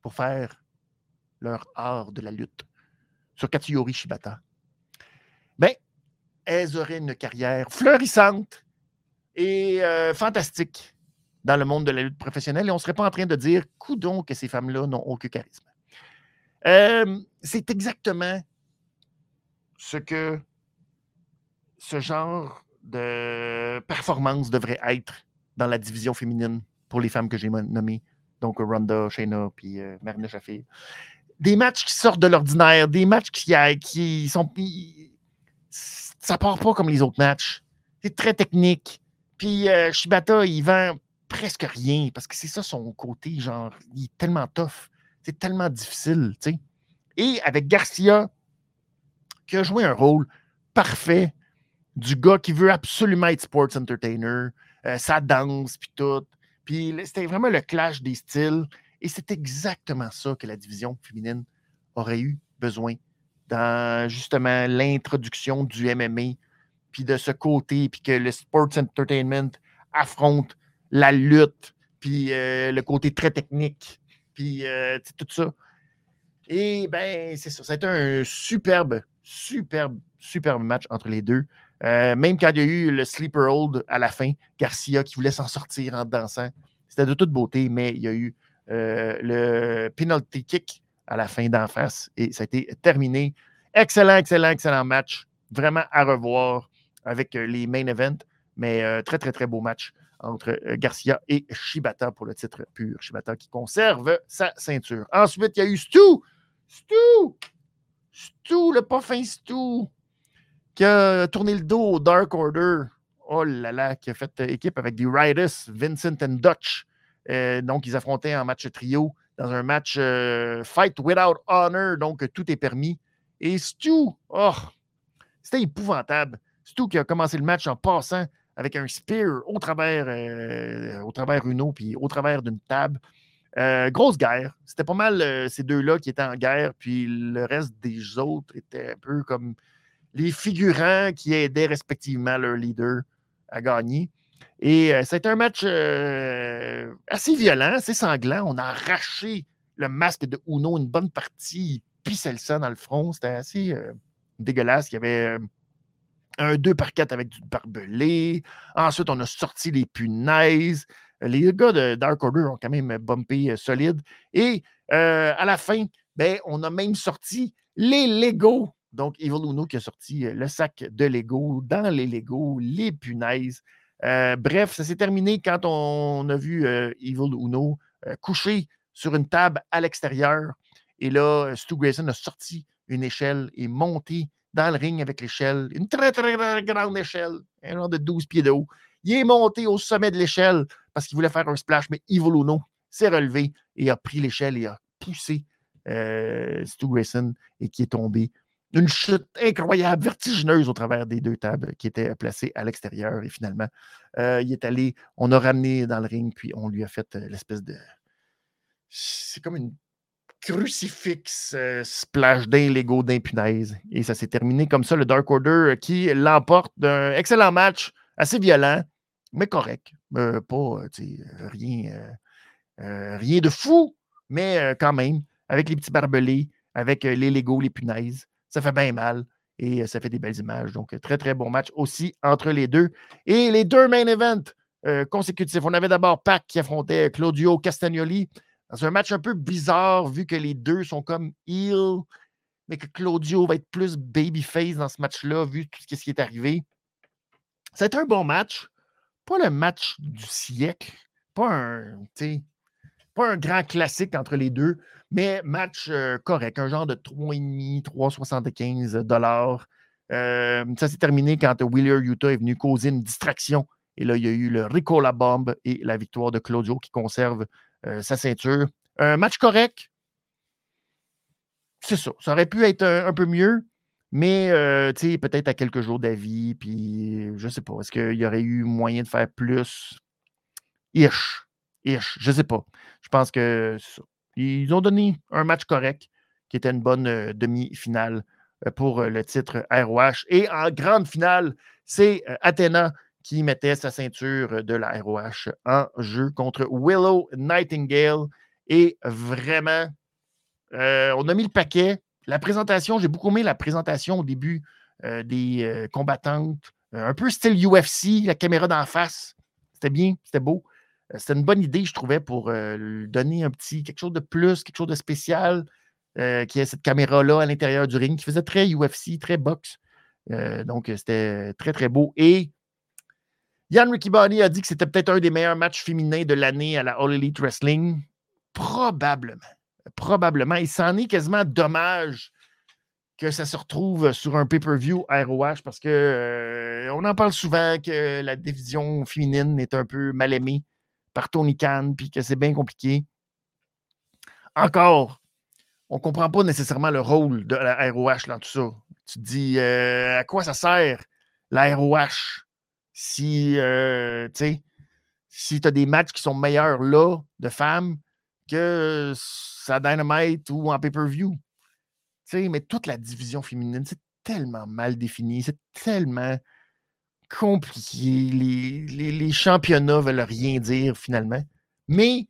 pour faire leur art de la lutte sur Katsuyori Shibata, bien, elles auraient une carrière fleurissante et euh, fantastique dans le monde de la lutte professionnelle et on ne serait pas en train de dire coudon que ces femmes-là n'ont aucun charisme. Euh, c'est exactement ce que ce genre de performance devrait être dans la division féminine pour les femmes que j'ai nommées. Donc, Ronda, Shayna, puis euh, Marina Shafir. Des matchs qui sortent de l'ordinaire, des matchs qui, qui sont. Ça part pas comme les autres matchs. C'est très technique. Puis euh, Shibata, il vend presque rien parce que c'est ça son côté, genre, il est tellement tough. C'est tellement difficile. Et avec Garcia, qui a joué un rôle parfait du gars qui veut absolument être sports entertainer, euh, sa danse, puis tout. Puis c'était vraiment le clash des styles. Et c'est exactement ça que la division féminine aurait eu besoin dans justement l'introduction du MMA, puis de ce côté, puis que le sports entertainment affronte la lutte, puis euh, le côté très technique, puis euh, tout ça. Et ben, c'est ça. C'était un superbe, superbe, superbe match entre les deux. Euh, même quand il y a eu le sleeper hold à la fin, Garcia qui voulait s'en sortir en dansant. C'était de toute beauté, mais il y a eu le penalty kick à la fin d'en face et ça a été terminé. Excellent, excellent, excellent match. Vraiment à revoir avec les main events, mais très, très, très beau match entre euh, Garcia et Shibata pour le titre pur. Shibata qui conserve sa ceinture. Ensuite, il y a eu Stu. Stu! Stu, le pas fin Stu, qui a tourné le dos au Dark Order. Oh là là, qui a fait euh, équipe avec des Riders, Vincent and Dutch. Euh, donc, ils affrontaient en match trio dans un match Fight Without Honor. Donc, tout est permis. Et Stu, oh, c'était épouvantable. Stu qui a commencé le match en passant avec un spear au travers, euh, au travers une eau, puis au travers d'une table. Euh, grosse guerre. C'était pas mal euh, ces deux-là qui étaient en guerre, puis le reste des autres étaient un peu comme les figurants qui aidaient respectivement leur leader à gagner. Et a été un match assez violent, assez sanglant. On a arraché le masque de Uno une bonne partie. Il pissait le dans le front. C'était assez dégueulasse. Il y avait un 2 par 4 avec du barbelé. Ensuite, on a sorti les punaises. Les gars de Dark Order ont quand même bumpé euh, solide. Et euh, à la fin, ben, on a même sorti les Lego. Donc, Evil Uno qui a sorti euh, le sac de Lego dans les Lego, les punaises. Bref, ça s'est terminé quand on a vu Evil Uno coucher sur une table à l'extérieur. Et là, Stu Grayson a sorti une échelle et monté dans le ring avec l'échelle, une très, très, grande échelle, un genre de 12 pieds de haut. Il est monté au sommet de l'échelle parce qu'il voulait faire un splash, mais Evil Uno s'est relevé et a pris l'échelle et a poussé euh, Stu Grayson et qui est tombé. Une chute incroyable, vertigineuse au travers des deux tables qui étaient placées à l'extérieur. Et finalement, euh, il est allé, on a ramené dans le ring, puis on lui a fait euh, l'espèce de. C'est comme une crucifix euh, splash d'un Lego d'un punaise. Et ça s'est terminé comme ça, le Dark Order qui l'emporte d'un excellent match, assez violent, mais correct. Euh, pas rien, rien de fou, mais quand même, avec les petits barbelés, avec les Lego, les punaises. Ça fait bien mal et ça fait des belles images. Donc, très, très bon match aussi entre les deux. Et les deux main events consécutifs. On avait d'abord Pac qui affrontait Claudio Castagnoli. C'est un match un peu bizarre vu que les deux sont comme heel, mais que Claudio va être plus babyface dans ce match-là, vu tout ce qui est arrivé. Été un bon match. Pas le match du siècle. Pas un, pas un grand classique entre les deux, mais match euh, correct. Un genre de 3,5, 3,75 dollars. Euh, ça s'est terminé quand Wheeler Utah est venu causer une distraction. Et là, il y a eu le Ricola Bomb et la victoire de Claudio qui conserve euh, sa ceinture. Un match correct. C'est ça. Ça aurait pu être un, peu mieux, mais euh, peut-être à quelques jours d'avis. Puis je sais pas. Est-ce qu'il y aurait eu moyen de faire plus? Ish. Je sais pas. Je pense que Ils ont donné un match correct qui était une bonne euh, demi-finale pour le titre ROH. Et en grande finale, c'est Athena qui mettait sa ceinture de la ROH en jeu contre Willow Nightingale. Et vraiment, euh, on a mis le paquet. La présentation, j'ai beaucoup aimé la présentation au début euh, des euh, combattantes. un peu style UFC, la caméra d'en face. C'était bien, c'était beau. C'était une bonne idée, je trouvais, pour donner un petit, quelque chose de plus, quelque chose de spécial, qui est cette caméra-là à l'intérieur du ring, qui faisait très UFC, très boxe. donc, c'était très, très beau. Et Yann Ricky Body a dit que c'était peut-être un des meilleurs matchs féminins de l'année à la All Elite Wrestling. Probablement. Probablement. Il s'en est quasiment dommage que ça se retrouve sur un pay-per-view ROH parce que euh, on en parle souvent que la division féminine est un peu mal aimée par Tony Khan puis que c'est bien compliqué. Encore, on ne comprend pas nécessairement le rôle de la ROH dans tout ça. Tu te dis euh, à quoi ça sert la ROH si, euh, si tu as des matchs qui sont meilleurs là de femmes que à Dynamite ou en pay-per-view? Mais toute la division féminine, c'est tellement mal défini, c'est tellement compliqué. Les, les, championnats veulent rien dire finalement. Mais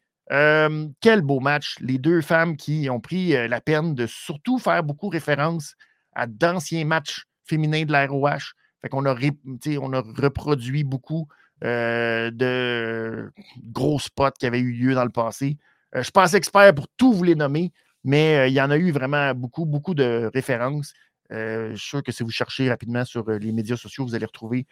quel beau match. Les deux femmes qui ont pris la peine de surtout faire beaucoup référence à d'anciens matchs féminins de la ROH. Fait qu'on a, on a reproduit beaucoup de gros spots qui avaient eu lieu dans le passé. je ne suis pas expert pour tout vous les nommer, mais il y en a eu vraiment beaucoup, beaucoup de références. Je suis sûr que si vous cherchez rapidement sur les médias sociaux, vous allez retrouver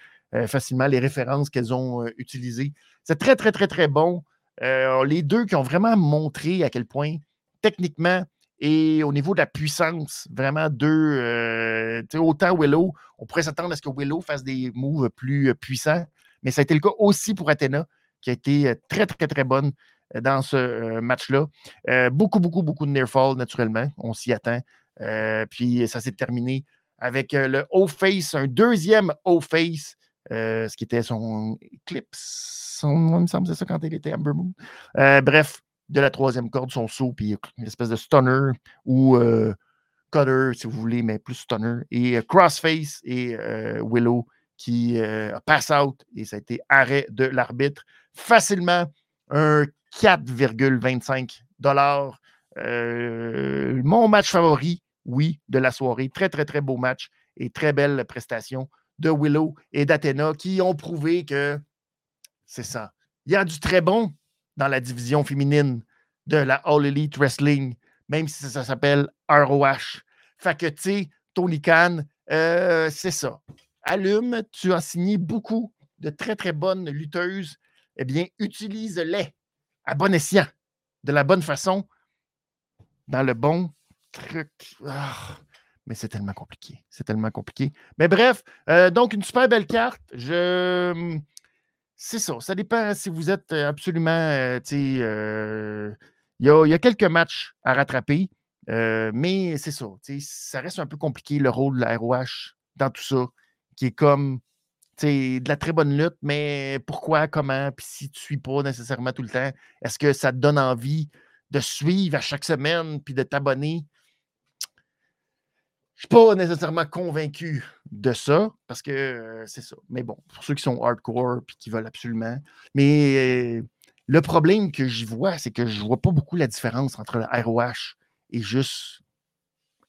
facilement les références qu'elles ont utilisées. C'est très, très, très, très bon. les deux qui ont vraiment montré à quel point, techniquement et au niveau de la puissance, vraiment deux. autant Willow, on pourrait s'attendre à ce que Willow fasse des moves plus puissants, mais ça a été le cas aussi pour Athena, qui a été très, très, très bonne dans ce euh, match-là. Euh, beaucoup, beaucoup, beaucoup de near fall, naturellement. On s'y attend. Euh, puis ça s'est terminé avec le O-Face, un deuxième O-Face, ce qui était son Eclipse. Son, il me semble c'est ça quand il était Amber Moon. bref, de la troisième corde, son saut, puis une espèce de stunner ou cutter, si vous voulez, mais plus stunner. Et Crossface et Willow qui pass out et ça a été arrêt de l'arbitre. Facilement un 4,25 dollars. Euh, mon match favori, oui, de la soirée. Très, très, très beau match et très belle prestation de Willow et d'Athena qui ont prouvé que c'est ça. Il y a du très bon dans la division féminine de la All Elite Wrestling, même si ça, s'appelle ROH. Fait que, Tony Khan, euh, c'est ça. Allume, tu as signé beaucoup de très, très bonnes lutteuses. Eh bien, utilise-les à bon escient, de la bonne façon, dans le bon truc. Ah, mais c'est tellement compliqué. C'est tellement compliqué. Mais bref, euh, donc une super belle carte. Je. Hum, c'est ça. Ça dépend si vous êtes absolument. Euh, euh, il y, a, quelques matchs à rattraper. mais c'est ça. Ça reste un peu compliqué le rôle de la ROH dans tout ça, qui est comme de la très bonne lutte, mais pourquoi, comment, puis si tu ne suis pas nécessairement tout le temps, est-ce que ça te donne envie de suivre à chaque semaine puis de t'abonner? Je ne suis pas nécessairement convaincu de ça, parce que c'est ça. Mais bon, pour ceux qui sont hardcore puis qui veulent absolument. Mais le problème que j'y vois, c'est que je ne vois pas beaucoup la différence entre le ROH et juste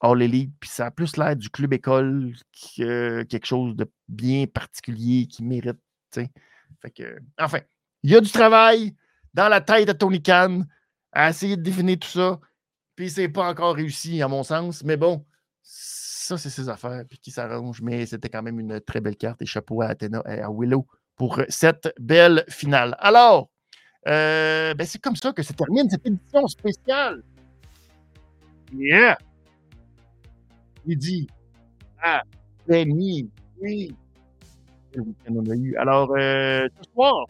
All Elite, puis ça a plus l'air du club école que quelque chose de bien particulier qui mérite. Fait que, enfin, il y a du travail dans la tête de Tony Khan à essayer de définir tout ça. Puis c'est pas encore réussi, à mon sens. Mais bon, ça, c'est ses affaires, puis qui s'arrange. Mais c'était quand même une très belle carte. Et chapeau à Athena et à Willow pour cette belle finale. Alors, euh, ben c'est comme ça que se termine cette édition spéciale. Yeah! Il dit Ah, Benny, oui. Alors, euh, ce soir,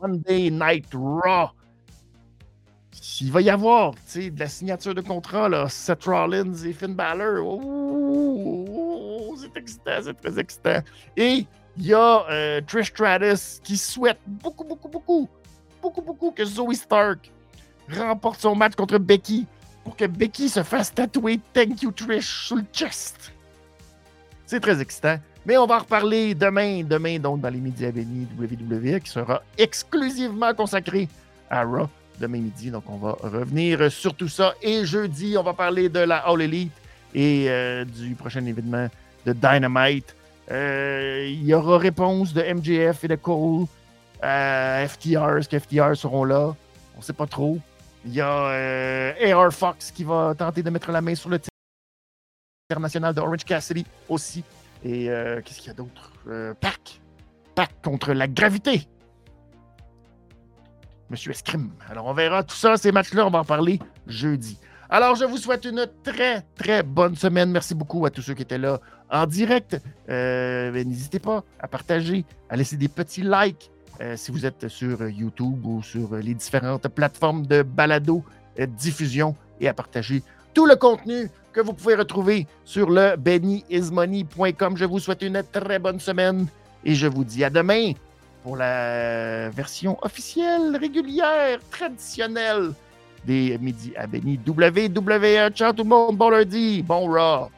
Monday Night Raw. Il va y avoir de la signature de contrat, là, Seth Rollins et Finn Balor. Oh, c'est excitant, c'est très excitant. Et il y a euh, Trish Stratus qui souhaite beaucoup, beaucoup, beaucoup, beaucoup, beaucoup que Zoe Stark remporte son match contre Becky pour que Becky se fasse tatouer Thank You Trish sur le chest. C'est très excitant. Mais on va en reparler demain, demain donc dans les médias bénis WWE qui sera exclusivement consacré à Raw demain midi. Donc on va revenir sur tout ça. Et jeudi, on va parler de la All Elite et euh, du prochain événement de Dynamite. Euh, il y aura réponse de MJF et de Cole à FTR. Est-ce que FTR seront là? On ne sait pas trop. Il y a euh, AR Fox qui va tenter de mettre la main sur le titre international de Orange Cassidy aussi. Et euh, qu'est-ce qu'il y a d'autre? Euh, Pac. Pac contre la gravité. Monsieur Escrime. Alors, on verra tout ça, ces matchs-là, on va en parler jeudi. Alors, je vous souhaite une très, très bonne semaine. Merci beaucoup à tous ceux qui étaient là en direct. Euh, n'hésitez pas à partager, à laisser des petits likes si vous êtes sur YouTube ou sur les différentes plateformes de balado diffusion et à partager tout le contenu que vous pouvez retrouver sur le bennyismoney.com. Je vous souhaite une très bonne semaine et je vous dis à demain pour la version officielle, régulière, traditionnelle des Midi à Benny WWE. Ciao tout le monde, bon lundi, bon Raw.